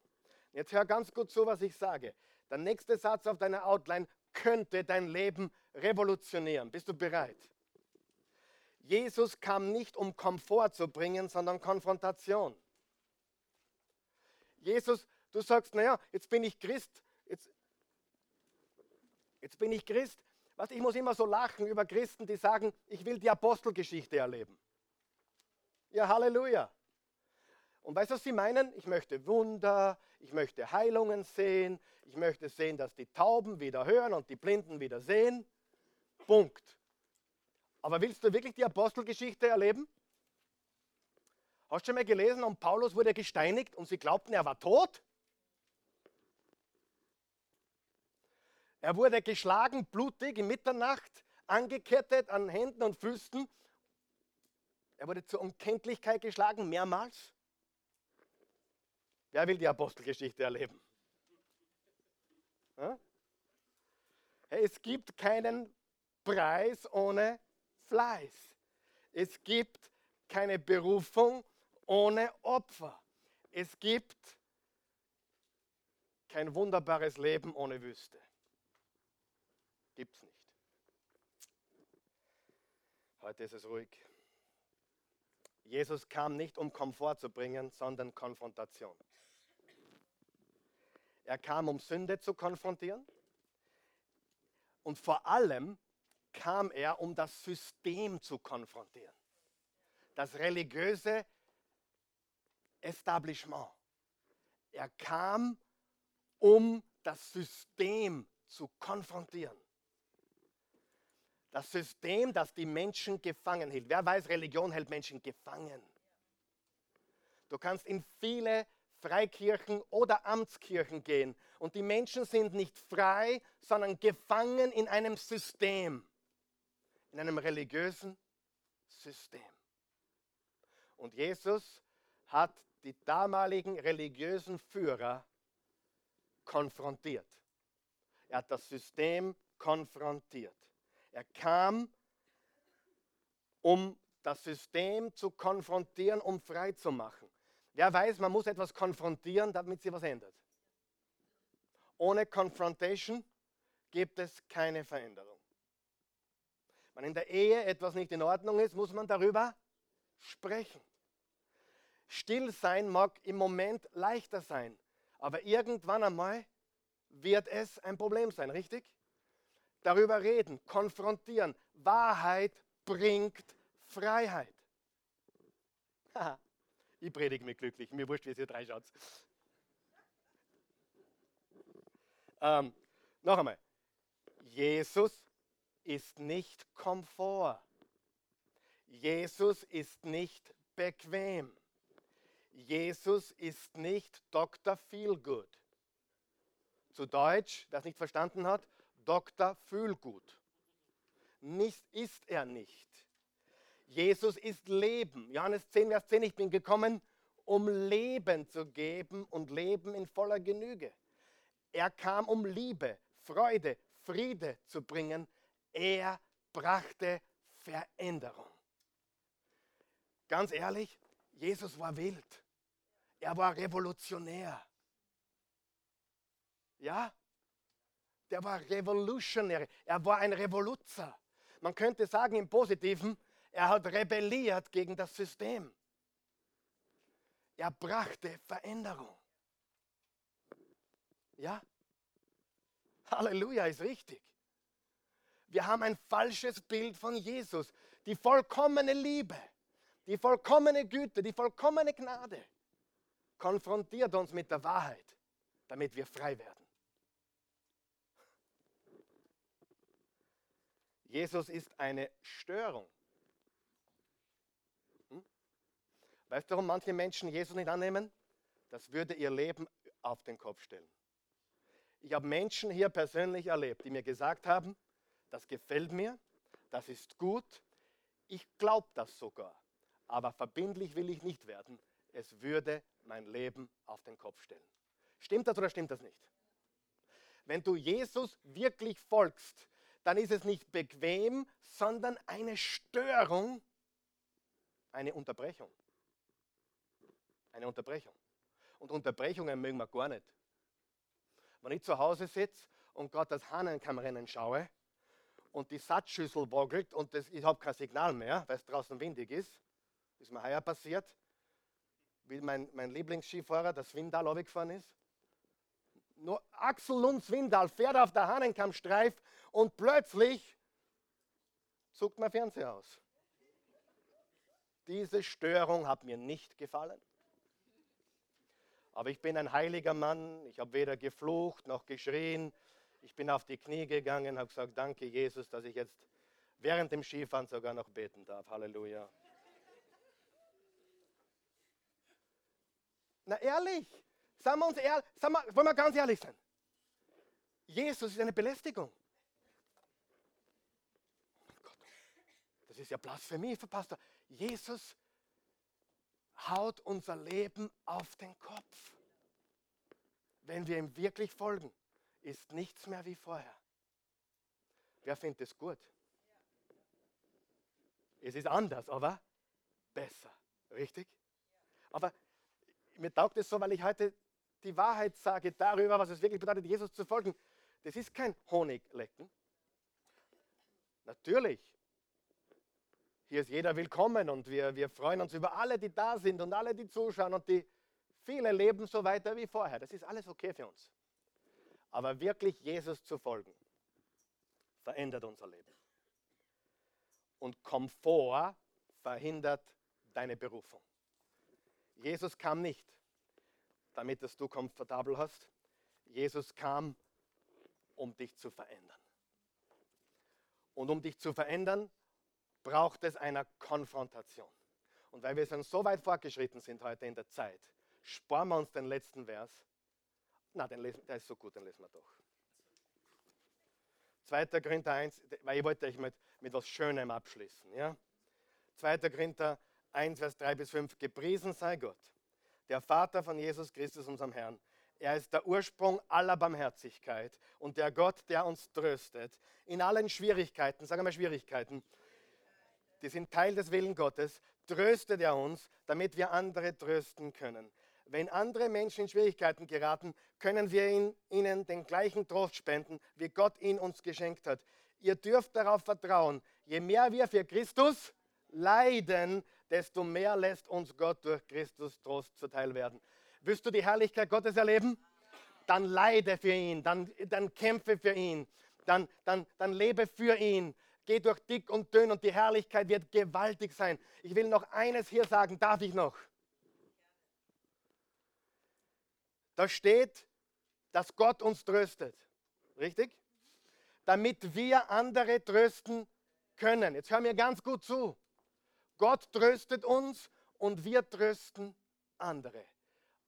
Jetzt hör ganz gut zu, was ich sage. Der nächste Satz auf deiner Outline könnte dein Leben revolutionieren. Bist du bereit? Jesus kam nicht, um Komfort zu bringen, sondern Konfrontation. Jesus, du sagst, naja, jetzt bin ich Christ, jetzt, jetzt bin ich Christ. Was, ich muss immer so lachen über Christen, die sagen, ich will die Apostelgeschichte erleben. Ja, Halleluja. Und weißt du, was sie meinen? Ich möchte Wunder, ich möchte Heilungen sehen, ich möchte sehen, dass die Tauben wieder hören und die Blinden wieder sehen. Punkt. Aber willst du wirklich die Apostelgeschichte erleben? Hast du schon mal gelesen, und Paulus wurde gesteinigt und sie glaubten, er war tot? Er wurde geschlagen, blutig, in Mitternacht, angekettet an Händen und Füßen. Er wurde zur Unkenntlichkeit geschlagen, mehrmals. Wer will die Apostelgeschichte erleben? Hey, es gibt keinen Preis ohne Fleiß. Es gibt keine Berufung ohne Opfer. Es gibt kein wunderbares Leben ohne Wüste. Gibt es nicht. Heute ist es ruhig. Jesus kam nicht, um Komfort zu bringen, sondern Konfrontation. Er kam, um Sünde zu konfrontieren. Und vor allem kam er, um das System zu konfrontieren. Das religiöse Establishment. Er kam, um das System zu konfrontieren. Das System, das die Menschen gefangen hielt. Wer weiß, Religion hält Menschen gefangen. Du kannst in viele Freikirchen oder Amtskirchen gehen und die Menschen sind nicht frei, sondern gefangen in einem System, in einem religiösen System. Und Jesus hat die damaligen religiösen Führer konfrontiert. Er hat das System konfrontiert. Er kam, um das System zu konfrontieren, um frei zu machen. Wer weiß, man muss etwas konfrontieren, damit sich was ändert. Ohne Confrontation gibt es keine Veränderung. Wenn in der Ehe etwas nicht in Ordnung ist, muss man darüber sprechen. Still sein mag im Moment leichter sein, aber irgendwann einmal wird es ein Problem sein, richtig? Darüber reden, konfrontieren. Wahrheit bringt Freiheit. ich predige mich glücklich, mir wurscht, wie es ihr drei schaut. Ähm, noch einmal. Jesus ist nicht Komfort. Jesus ist nicht bequem. Jesus ist nicht Dr. Feelgood. Zu Deutsch, das nicht verstanden hat, Dr. Fühlgut. Nicht ist er nicht. Jesus ist Leben. Johannes 10, Vers 10, ich bin gekommen, um Leben zu geben und Leben in voller Genüge. Er kam, um Liebe, Freude, Friede zu bringen. Er brachte Veränderung. Ganz ehrlich, Jesus war wild. Er war revolutionär. Ja? Der war revolutionär. Er war ein Revoluzer. Man könnte sagen im Positiven, er hat rebelliert gegen das System. Er brachte Veränderung. Ja? Halleluja ist richtig. Wir haben ein falsches Bild von Jesus. Die vollkommene Liebe, die vollkommene Güte, die vollkommene Gnade konfrontiert uns mit der Wahrheit, damit wir frei werden. Jesus ist eine Störung. Hm? Weißt du, warum manche Menschen Jesus nicht annehmen? Das würde ihr Leben auf den Kopf stellen. Ich habe Menschen hier persönlich erlebt, die mir gesagt haben, das gefällt mir, das ist gut, ich glaube das sogar, aber verbindlich will ich nicht werden. Es würde mein Leben auf den Kopf stellen. Stimmt das oder stimmt das nicht? Wenn du Jesus wirklich folgst, dann ist es nicht bequem, sondern eine Störung, eine Unterbrechung. Eine Unterbrechung. Und Unterbrechungen mögen wir gar nicht. Wenn ich zu Hause sitze und das Hahnenkammrennen schaue und die Satzschüssel wackelt und das, ich habe kein Signal mehr, weil es draußen windig ist, ist mir heuer passiert, wie mein, mein Lieblingsskifahrer, der Swindal, runtergefahren ist. Nur Axel Lund Swindal fährt auf der Hahnenkammstreif und plötzlich zuckt mein Fernseher aus. Diese Störung hat mir nicht gefallen. Aber ich bin ein heiliger Mann, ich habe weder geflucht noch geschrien. Ich bin auf die Knie gegangen, habe gesagt, danke Jesus, dass ich jetzt während dem Skifahren sogar noch beten darf. Halleluja. Na ehrlich, sagen wir uns ehrlich, sagen wir, wollen wir ganz ehrlich sein. Jesus ist eine Belästigung. Oh Gott, das ist ja Blasphemie, Pastor. Jesus haut unser Leben auf den Kopf. Wenn wir ihm wirklich folgen, ist nichts mehr wie vorher. Wer findet es gut? Es ist anders, aber besser. Richtig? Aber mir taugt es so, weil ich heute die Wahrheit sage darüber, was es wirklich bedeutet, Jesus zu folgen. Das ist kein Honiglecken. Natürlich, hier ist jeder willkommen und wir, wir freuen uns über alle, die da sind und alle, die zuschauen und die viele leben so weiter wie vorher. Das ist alles okay für uns. Aber wirklich Jesus zu folgen, verändert unser Leben. Und Komfort verhindert deine Berufung. Jesus kam nicht, damit dass du komfortabel hast. Jesus kam, um dich zu verändern. Und um dich zu verändern, braucht es eine Konfrontation. Und weil wir schon so weit fortgeschritten sind heute in der Zeit, sparen wir uns den letzten Vers. Na, den lesen, der ist so gut, den lesen wir doch. 2. Korinther 1, weil ich wollte euch mit, mit was Schönem abschließen. Ja? 2. Korinther 1, Vers 3 bis 5. Gepriesen sei Gott, der Vater von Jesus Christus, unserem Herrn. Er ist der Ursprung aller Barmherzigkeit und der Gott, der uns tröstet in allen Schwierigkeiten, sagen wir Schwierigkeiten, die sind Teil des Willen Gottes, tröstet er uns, damit wir andere trösten können. Wenn andere Menschen in Schwierigkeiten geraten, können wir ihnen den gleichen Trost spenden, wie Gott ihn uns geschenkt hat. Ihr dürft darauf vertrauen, je mehr wir für Christus leiden, desto mehr lässt uns Gott durch Christus Trost zuteil werden. Willst du die Herrlichkeit Gottes erleben? Dann leide für ihn, dann, dann kämpfe für ihn, dann, dann, dann lebe für ihn. Geh durch dick und dünn und die Herrlichkeit wird gewaltig sein. Ich will noch eines hier sagen, darf ich noch? Da steht, dass Gott uns tröstet. Richtig? Damit wir andere trösten können. Jetzt hör mir ganz gut zu. Gott tröstet uns und wir trösten andere.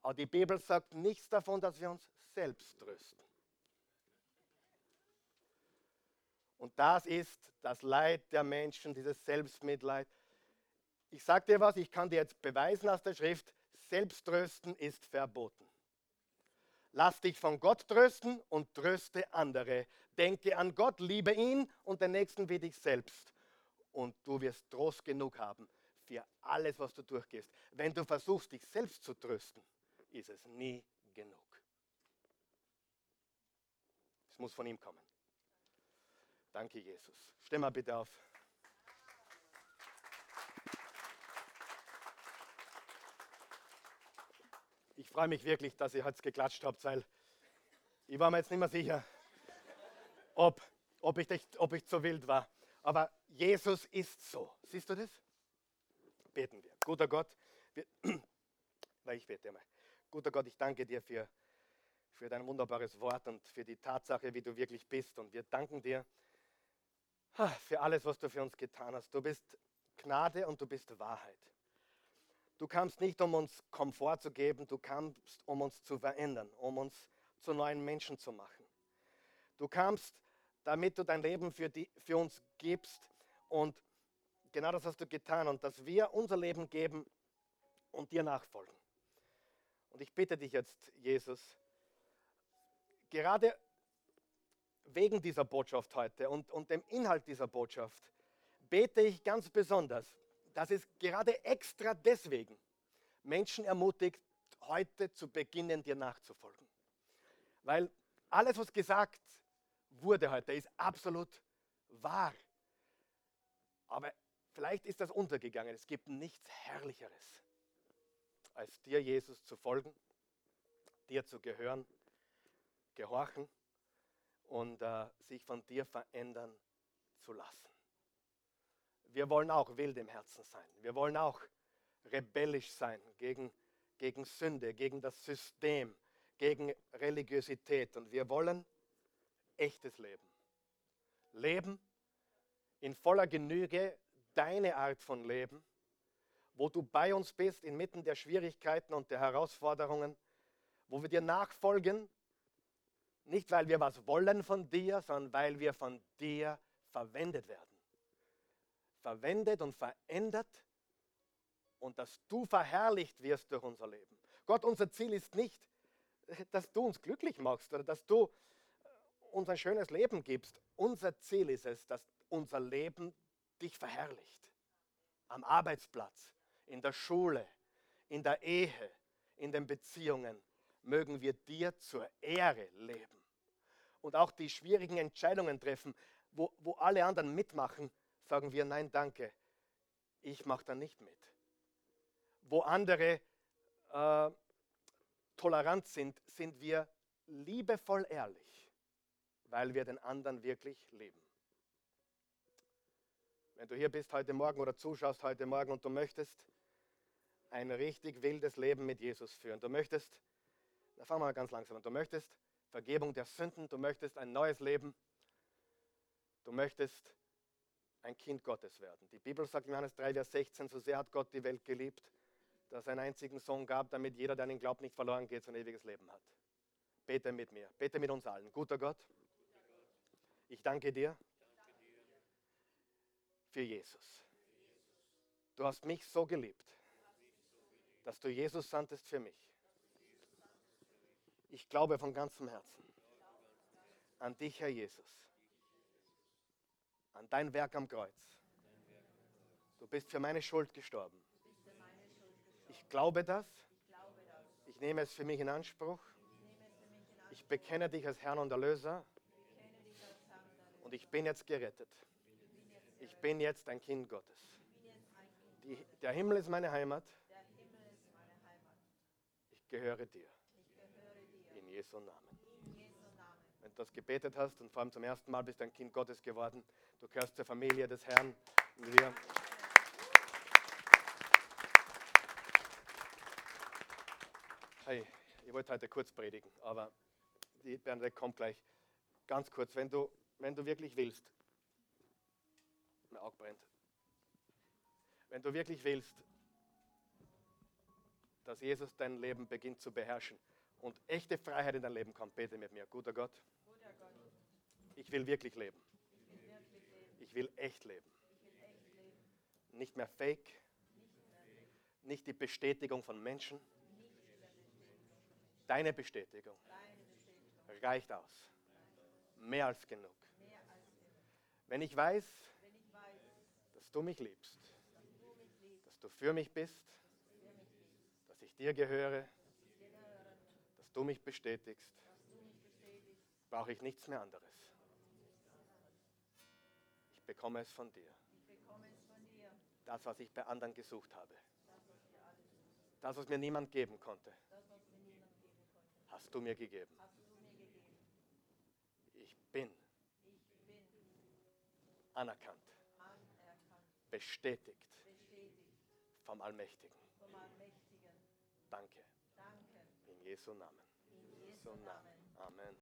Aber die Bibel sagt nichts davon, dass wir uns selbst trösten. Und das ist das Leid der Menschen, dieses Selbstmitleid. Ich sage dir was, ich kann dir jetzt beweisen aus der Schrift, Selbsttrösten ist verboten. Lass dich von Gott trösten und tröste andere. Denke an Gott, liebe ihn und den Nächsten wie dich selbst. Und du wirst Trost genug haben für alles, was du durchgehst. Wenn du versuchst, dich selbst zu trösten, ist es nie genug. Es muss von ihm kommen. Danke, Jesus. Steh mal bitte auf. Ich freue mich wirklich, dass ihr heute geklatscht habt, weil ich war mir jetzt nicht mehr sicher, ob, ob, ich, ob ich zu wild war. Aber Jesus ist so. Siehst du das? Beten wir. Guter Gott, wir, weil ich bete mal. Guter Gott, ich danke dir für, für dein wunderbares Wort und für die Tatsache, wie du wirklich bist. Und wir danken dir für alles, was du für uns getan hast. Du bist Gnade und du bist Wahrheit. Du kamst nicht, um uns Komfort zu geben, du kamst, um uns zu verändern, um uns zu neuen Menschen zu machen. Du kamst, damit du dein Leben für, die, für uns gibst und genau das hast du getan und dass wir unser Leben geben und dir nachfolgen. Und ich bitte dich jetzt, Jesus, gerade wegen dieser Botschaft heute und, und dem Inhalt dieser Botschaft, bete ich ganz besonders, dass es gerade extra deswegen Menschen ermutigt, heute zu beginnen, dir nachzufolgen. Weil alles, was gesagt wurde heute, ist absolut wahr. Aber vielleicht ist das untergegangen. Es gibt nichts Herrlicheres, als dir, Jesus, zu folgen, dir zu gehören, gehorchen und äh, sich von dir verändern zu lassen. Wir wollen auch wild im Herzen sein. Wir wollen auch rebellisch sein gegen, gegen Sünde, gegen das System, gegen Religiosität. Und wir wollen echtes Leben. Leben in voller Genüge, deine Art von Leben, wo du bei uns bist inmitten der Schwierigkeiten und der Herausforderungen, wo wir dir nachfolgen, nicht weil wir was wollen von dir, sondern weil wir von dir verwendet werden verwendet und verändert und dass du verherrlicht wirst durch unser Leben. Gott, unser Ziel ist nicht, dass du uns glücklich machst oder dass du uns ein schönes Leben gibst. Unser Ziel ist es, dass unser Leben dich verherrlicht. Am Arbeitsplatz, in der Schule, in der Ehe, in den Beziehungen mögen wir dir zur Ehre leben. Und auch die schwierigen Entscheidungen treffen, wo, wo alle anderen mitmachen, sagen wir, nein, danke, ich mache da nicht mit. Wo andere äh, tolerant sind, sind wir liebevoll ehrlich, weil wir den anderen wirklich lieben. Wenn du hier bist heute Morgen oder zuschaust heute Morgen und du möchtest ein richtig wildes Leben mit Jesus führen, du möchtest, da fangen wir mal ganz langsam an, du möchtest Vergebung der Sünden, du möchtest ein neues Leben, du möchtest ein Kind Gottes werden. Die Bibel sagt in Johannes 3, Vers 16, so sehr hat Gott die Welt geliebt, dass er einen einzigen Sohn gab, damit jeder, der an ihn glaubt, nicht verloren geht, sondern ewiges Leben hat. Bete mit mir, bete mit uns allen. Guter Gott, ich danke dir für Jesus. Du hast mich so geliebt, dass du Jesus sandtest für mich. Ich glaube von ganzem Herzen an dich, Herr Jesus, an dein Werk am Kreuz. Du bist für meine Schuld gestorben. Ich glaube das. Ich nehme es für mich in Anspruch. Ich bekenne dich als Herrn und Erlöser. Und ich bin jetzt gerettet. Ich bin jetzt ein Kind Gottes. Die, der Himmel ist meine Heimat. Ich gehöre dir. In Jesu Namen. Das gebetet hast und vor allem zum ersten Mal bist du ein Kind Gottes geworden, du gehörst zur Familie des Herrn. Und wir Hey, ich wollte heute kurz predigen, aber die Bernadette kommt gleich. Ganz kurz, wenn du, wenn du wirklich willst, mein Auge brennt, wenn du wirklich willst, dass Jesus dein Leben beginnt zu beherrschen und echte Freiheit in dein Leben kommt, bete mit mir. Guter Gott, ich will wirklich leben. Ich will echt leben. Nicht mehr fake, nicht die Bestätigung von Menschen. Deine Bestätigung reicht aus. Mehr als genug. Wenn ich weiß, dass du mich liebst, dass du für mich bist, dass ich dir gehöre, dass du mich bestätigst, brauche ich nichts mehr anderes. Ich bekomme es von dir. Das, was ich bei anderen gesucht habe. Das, was mir niemand geben konnte, hast du mir gegeben. Ich bin anerkannt, bestätigt vom Allmächtigen. Danke. In Jesu Namen. In Jesu Namen. Amen.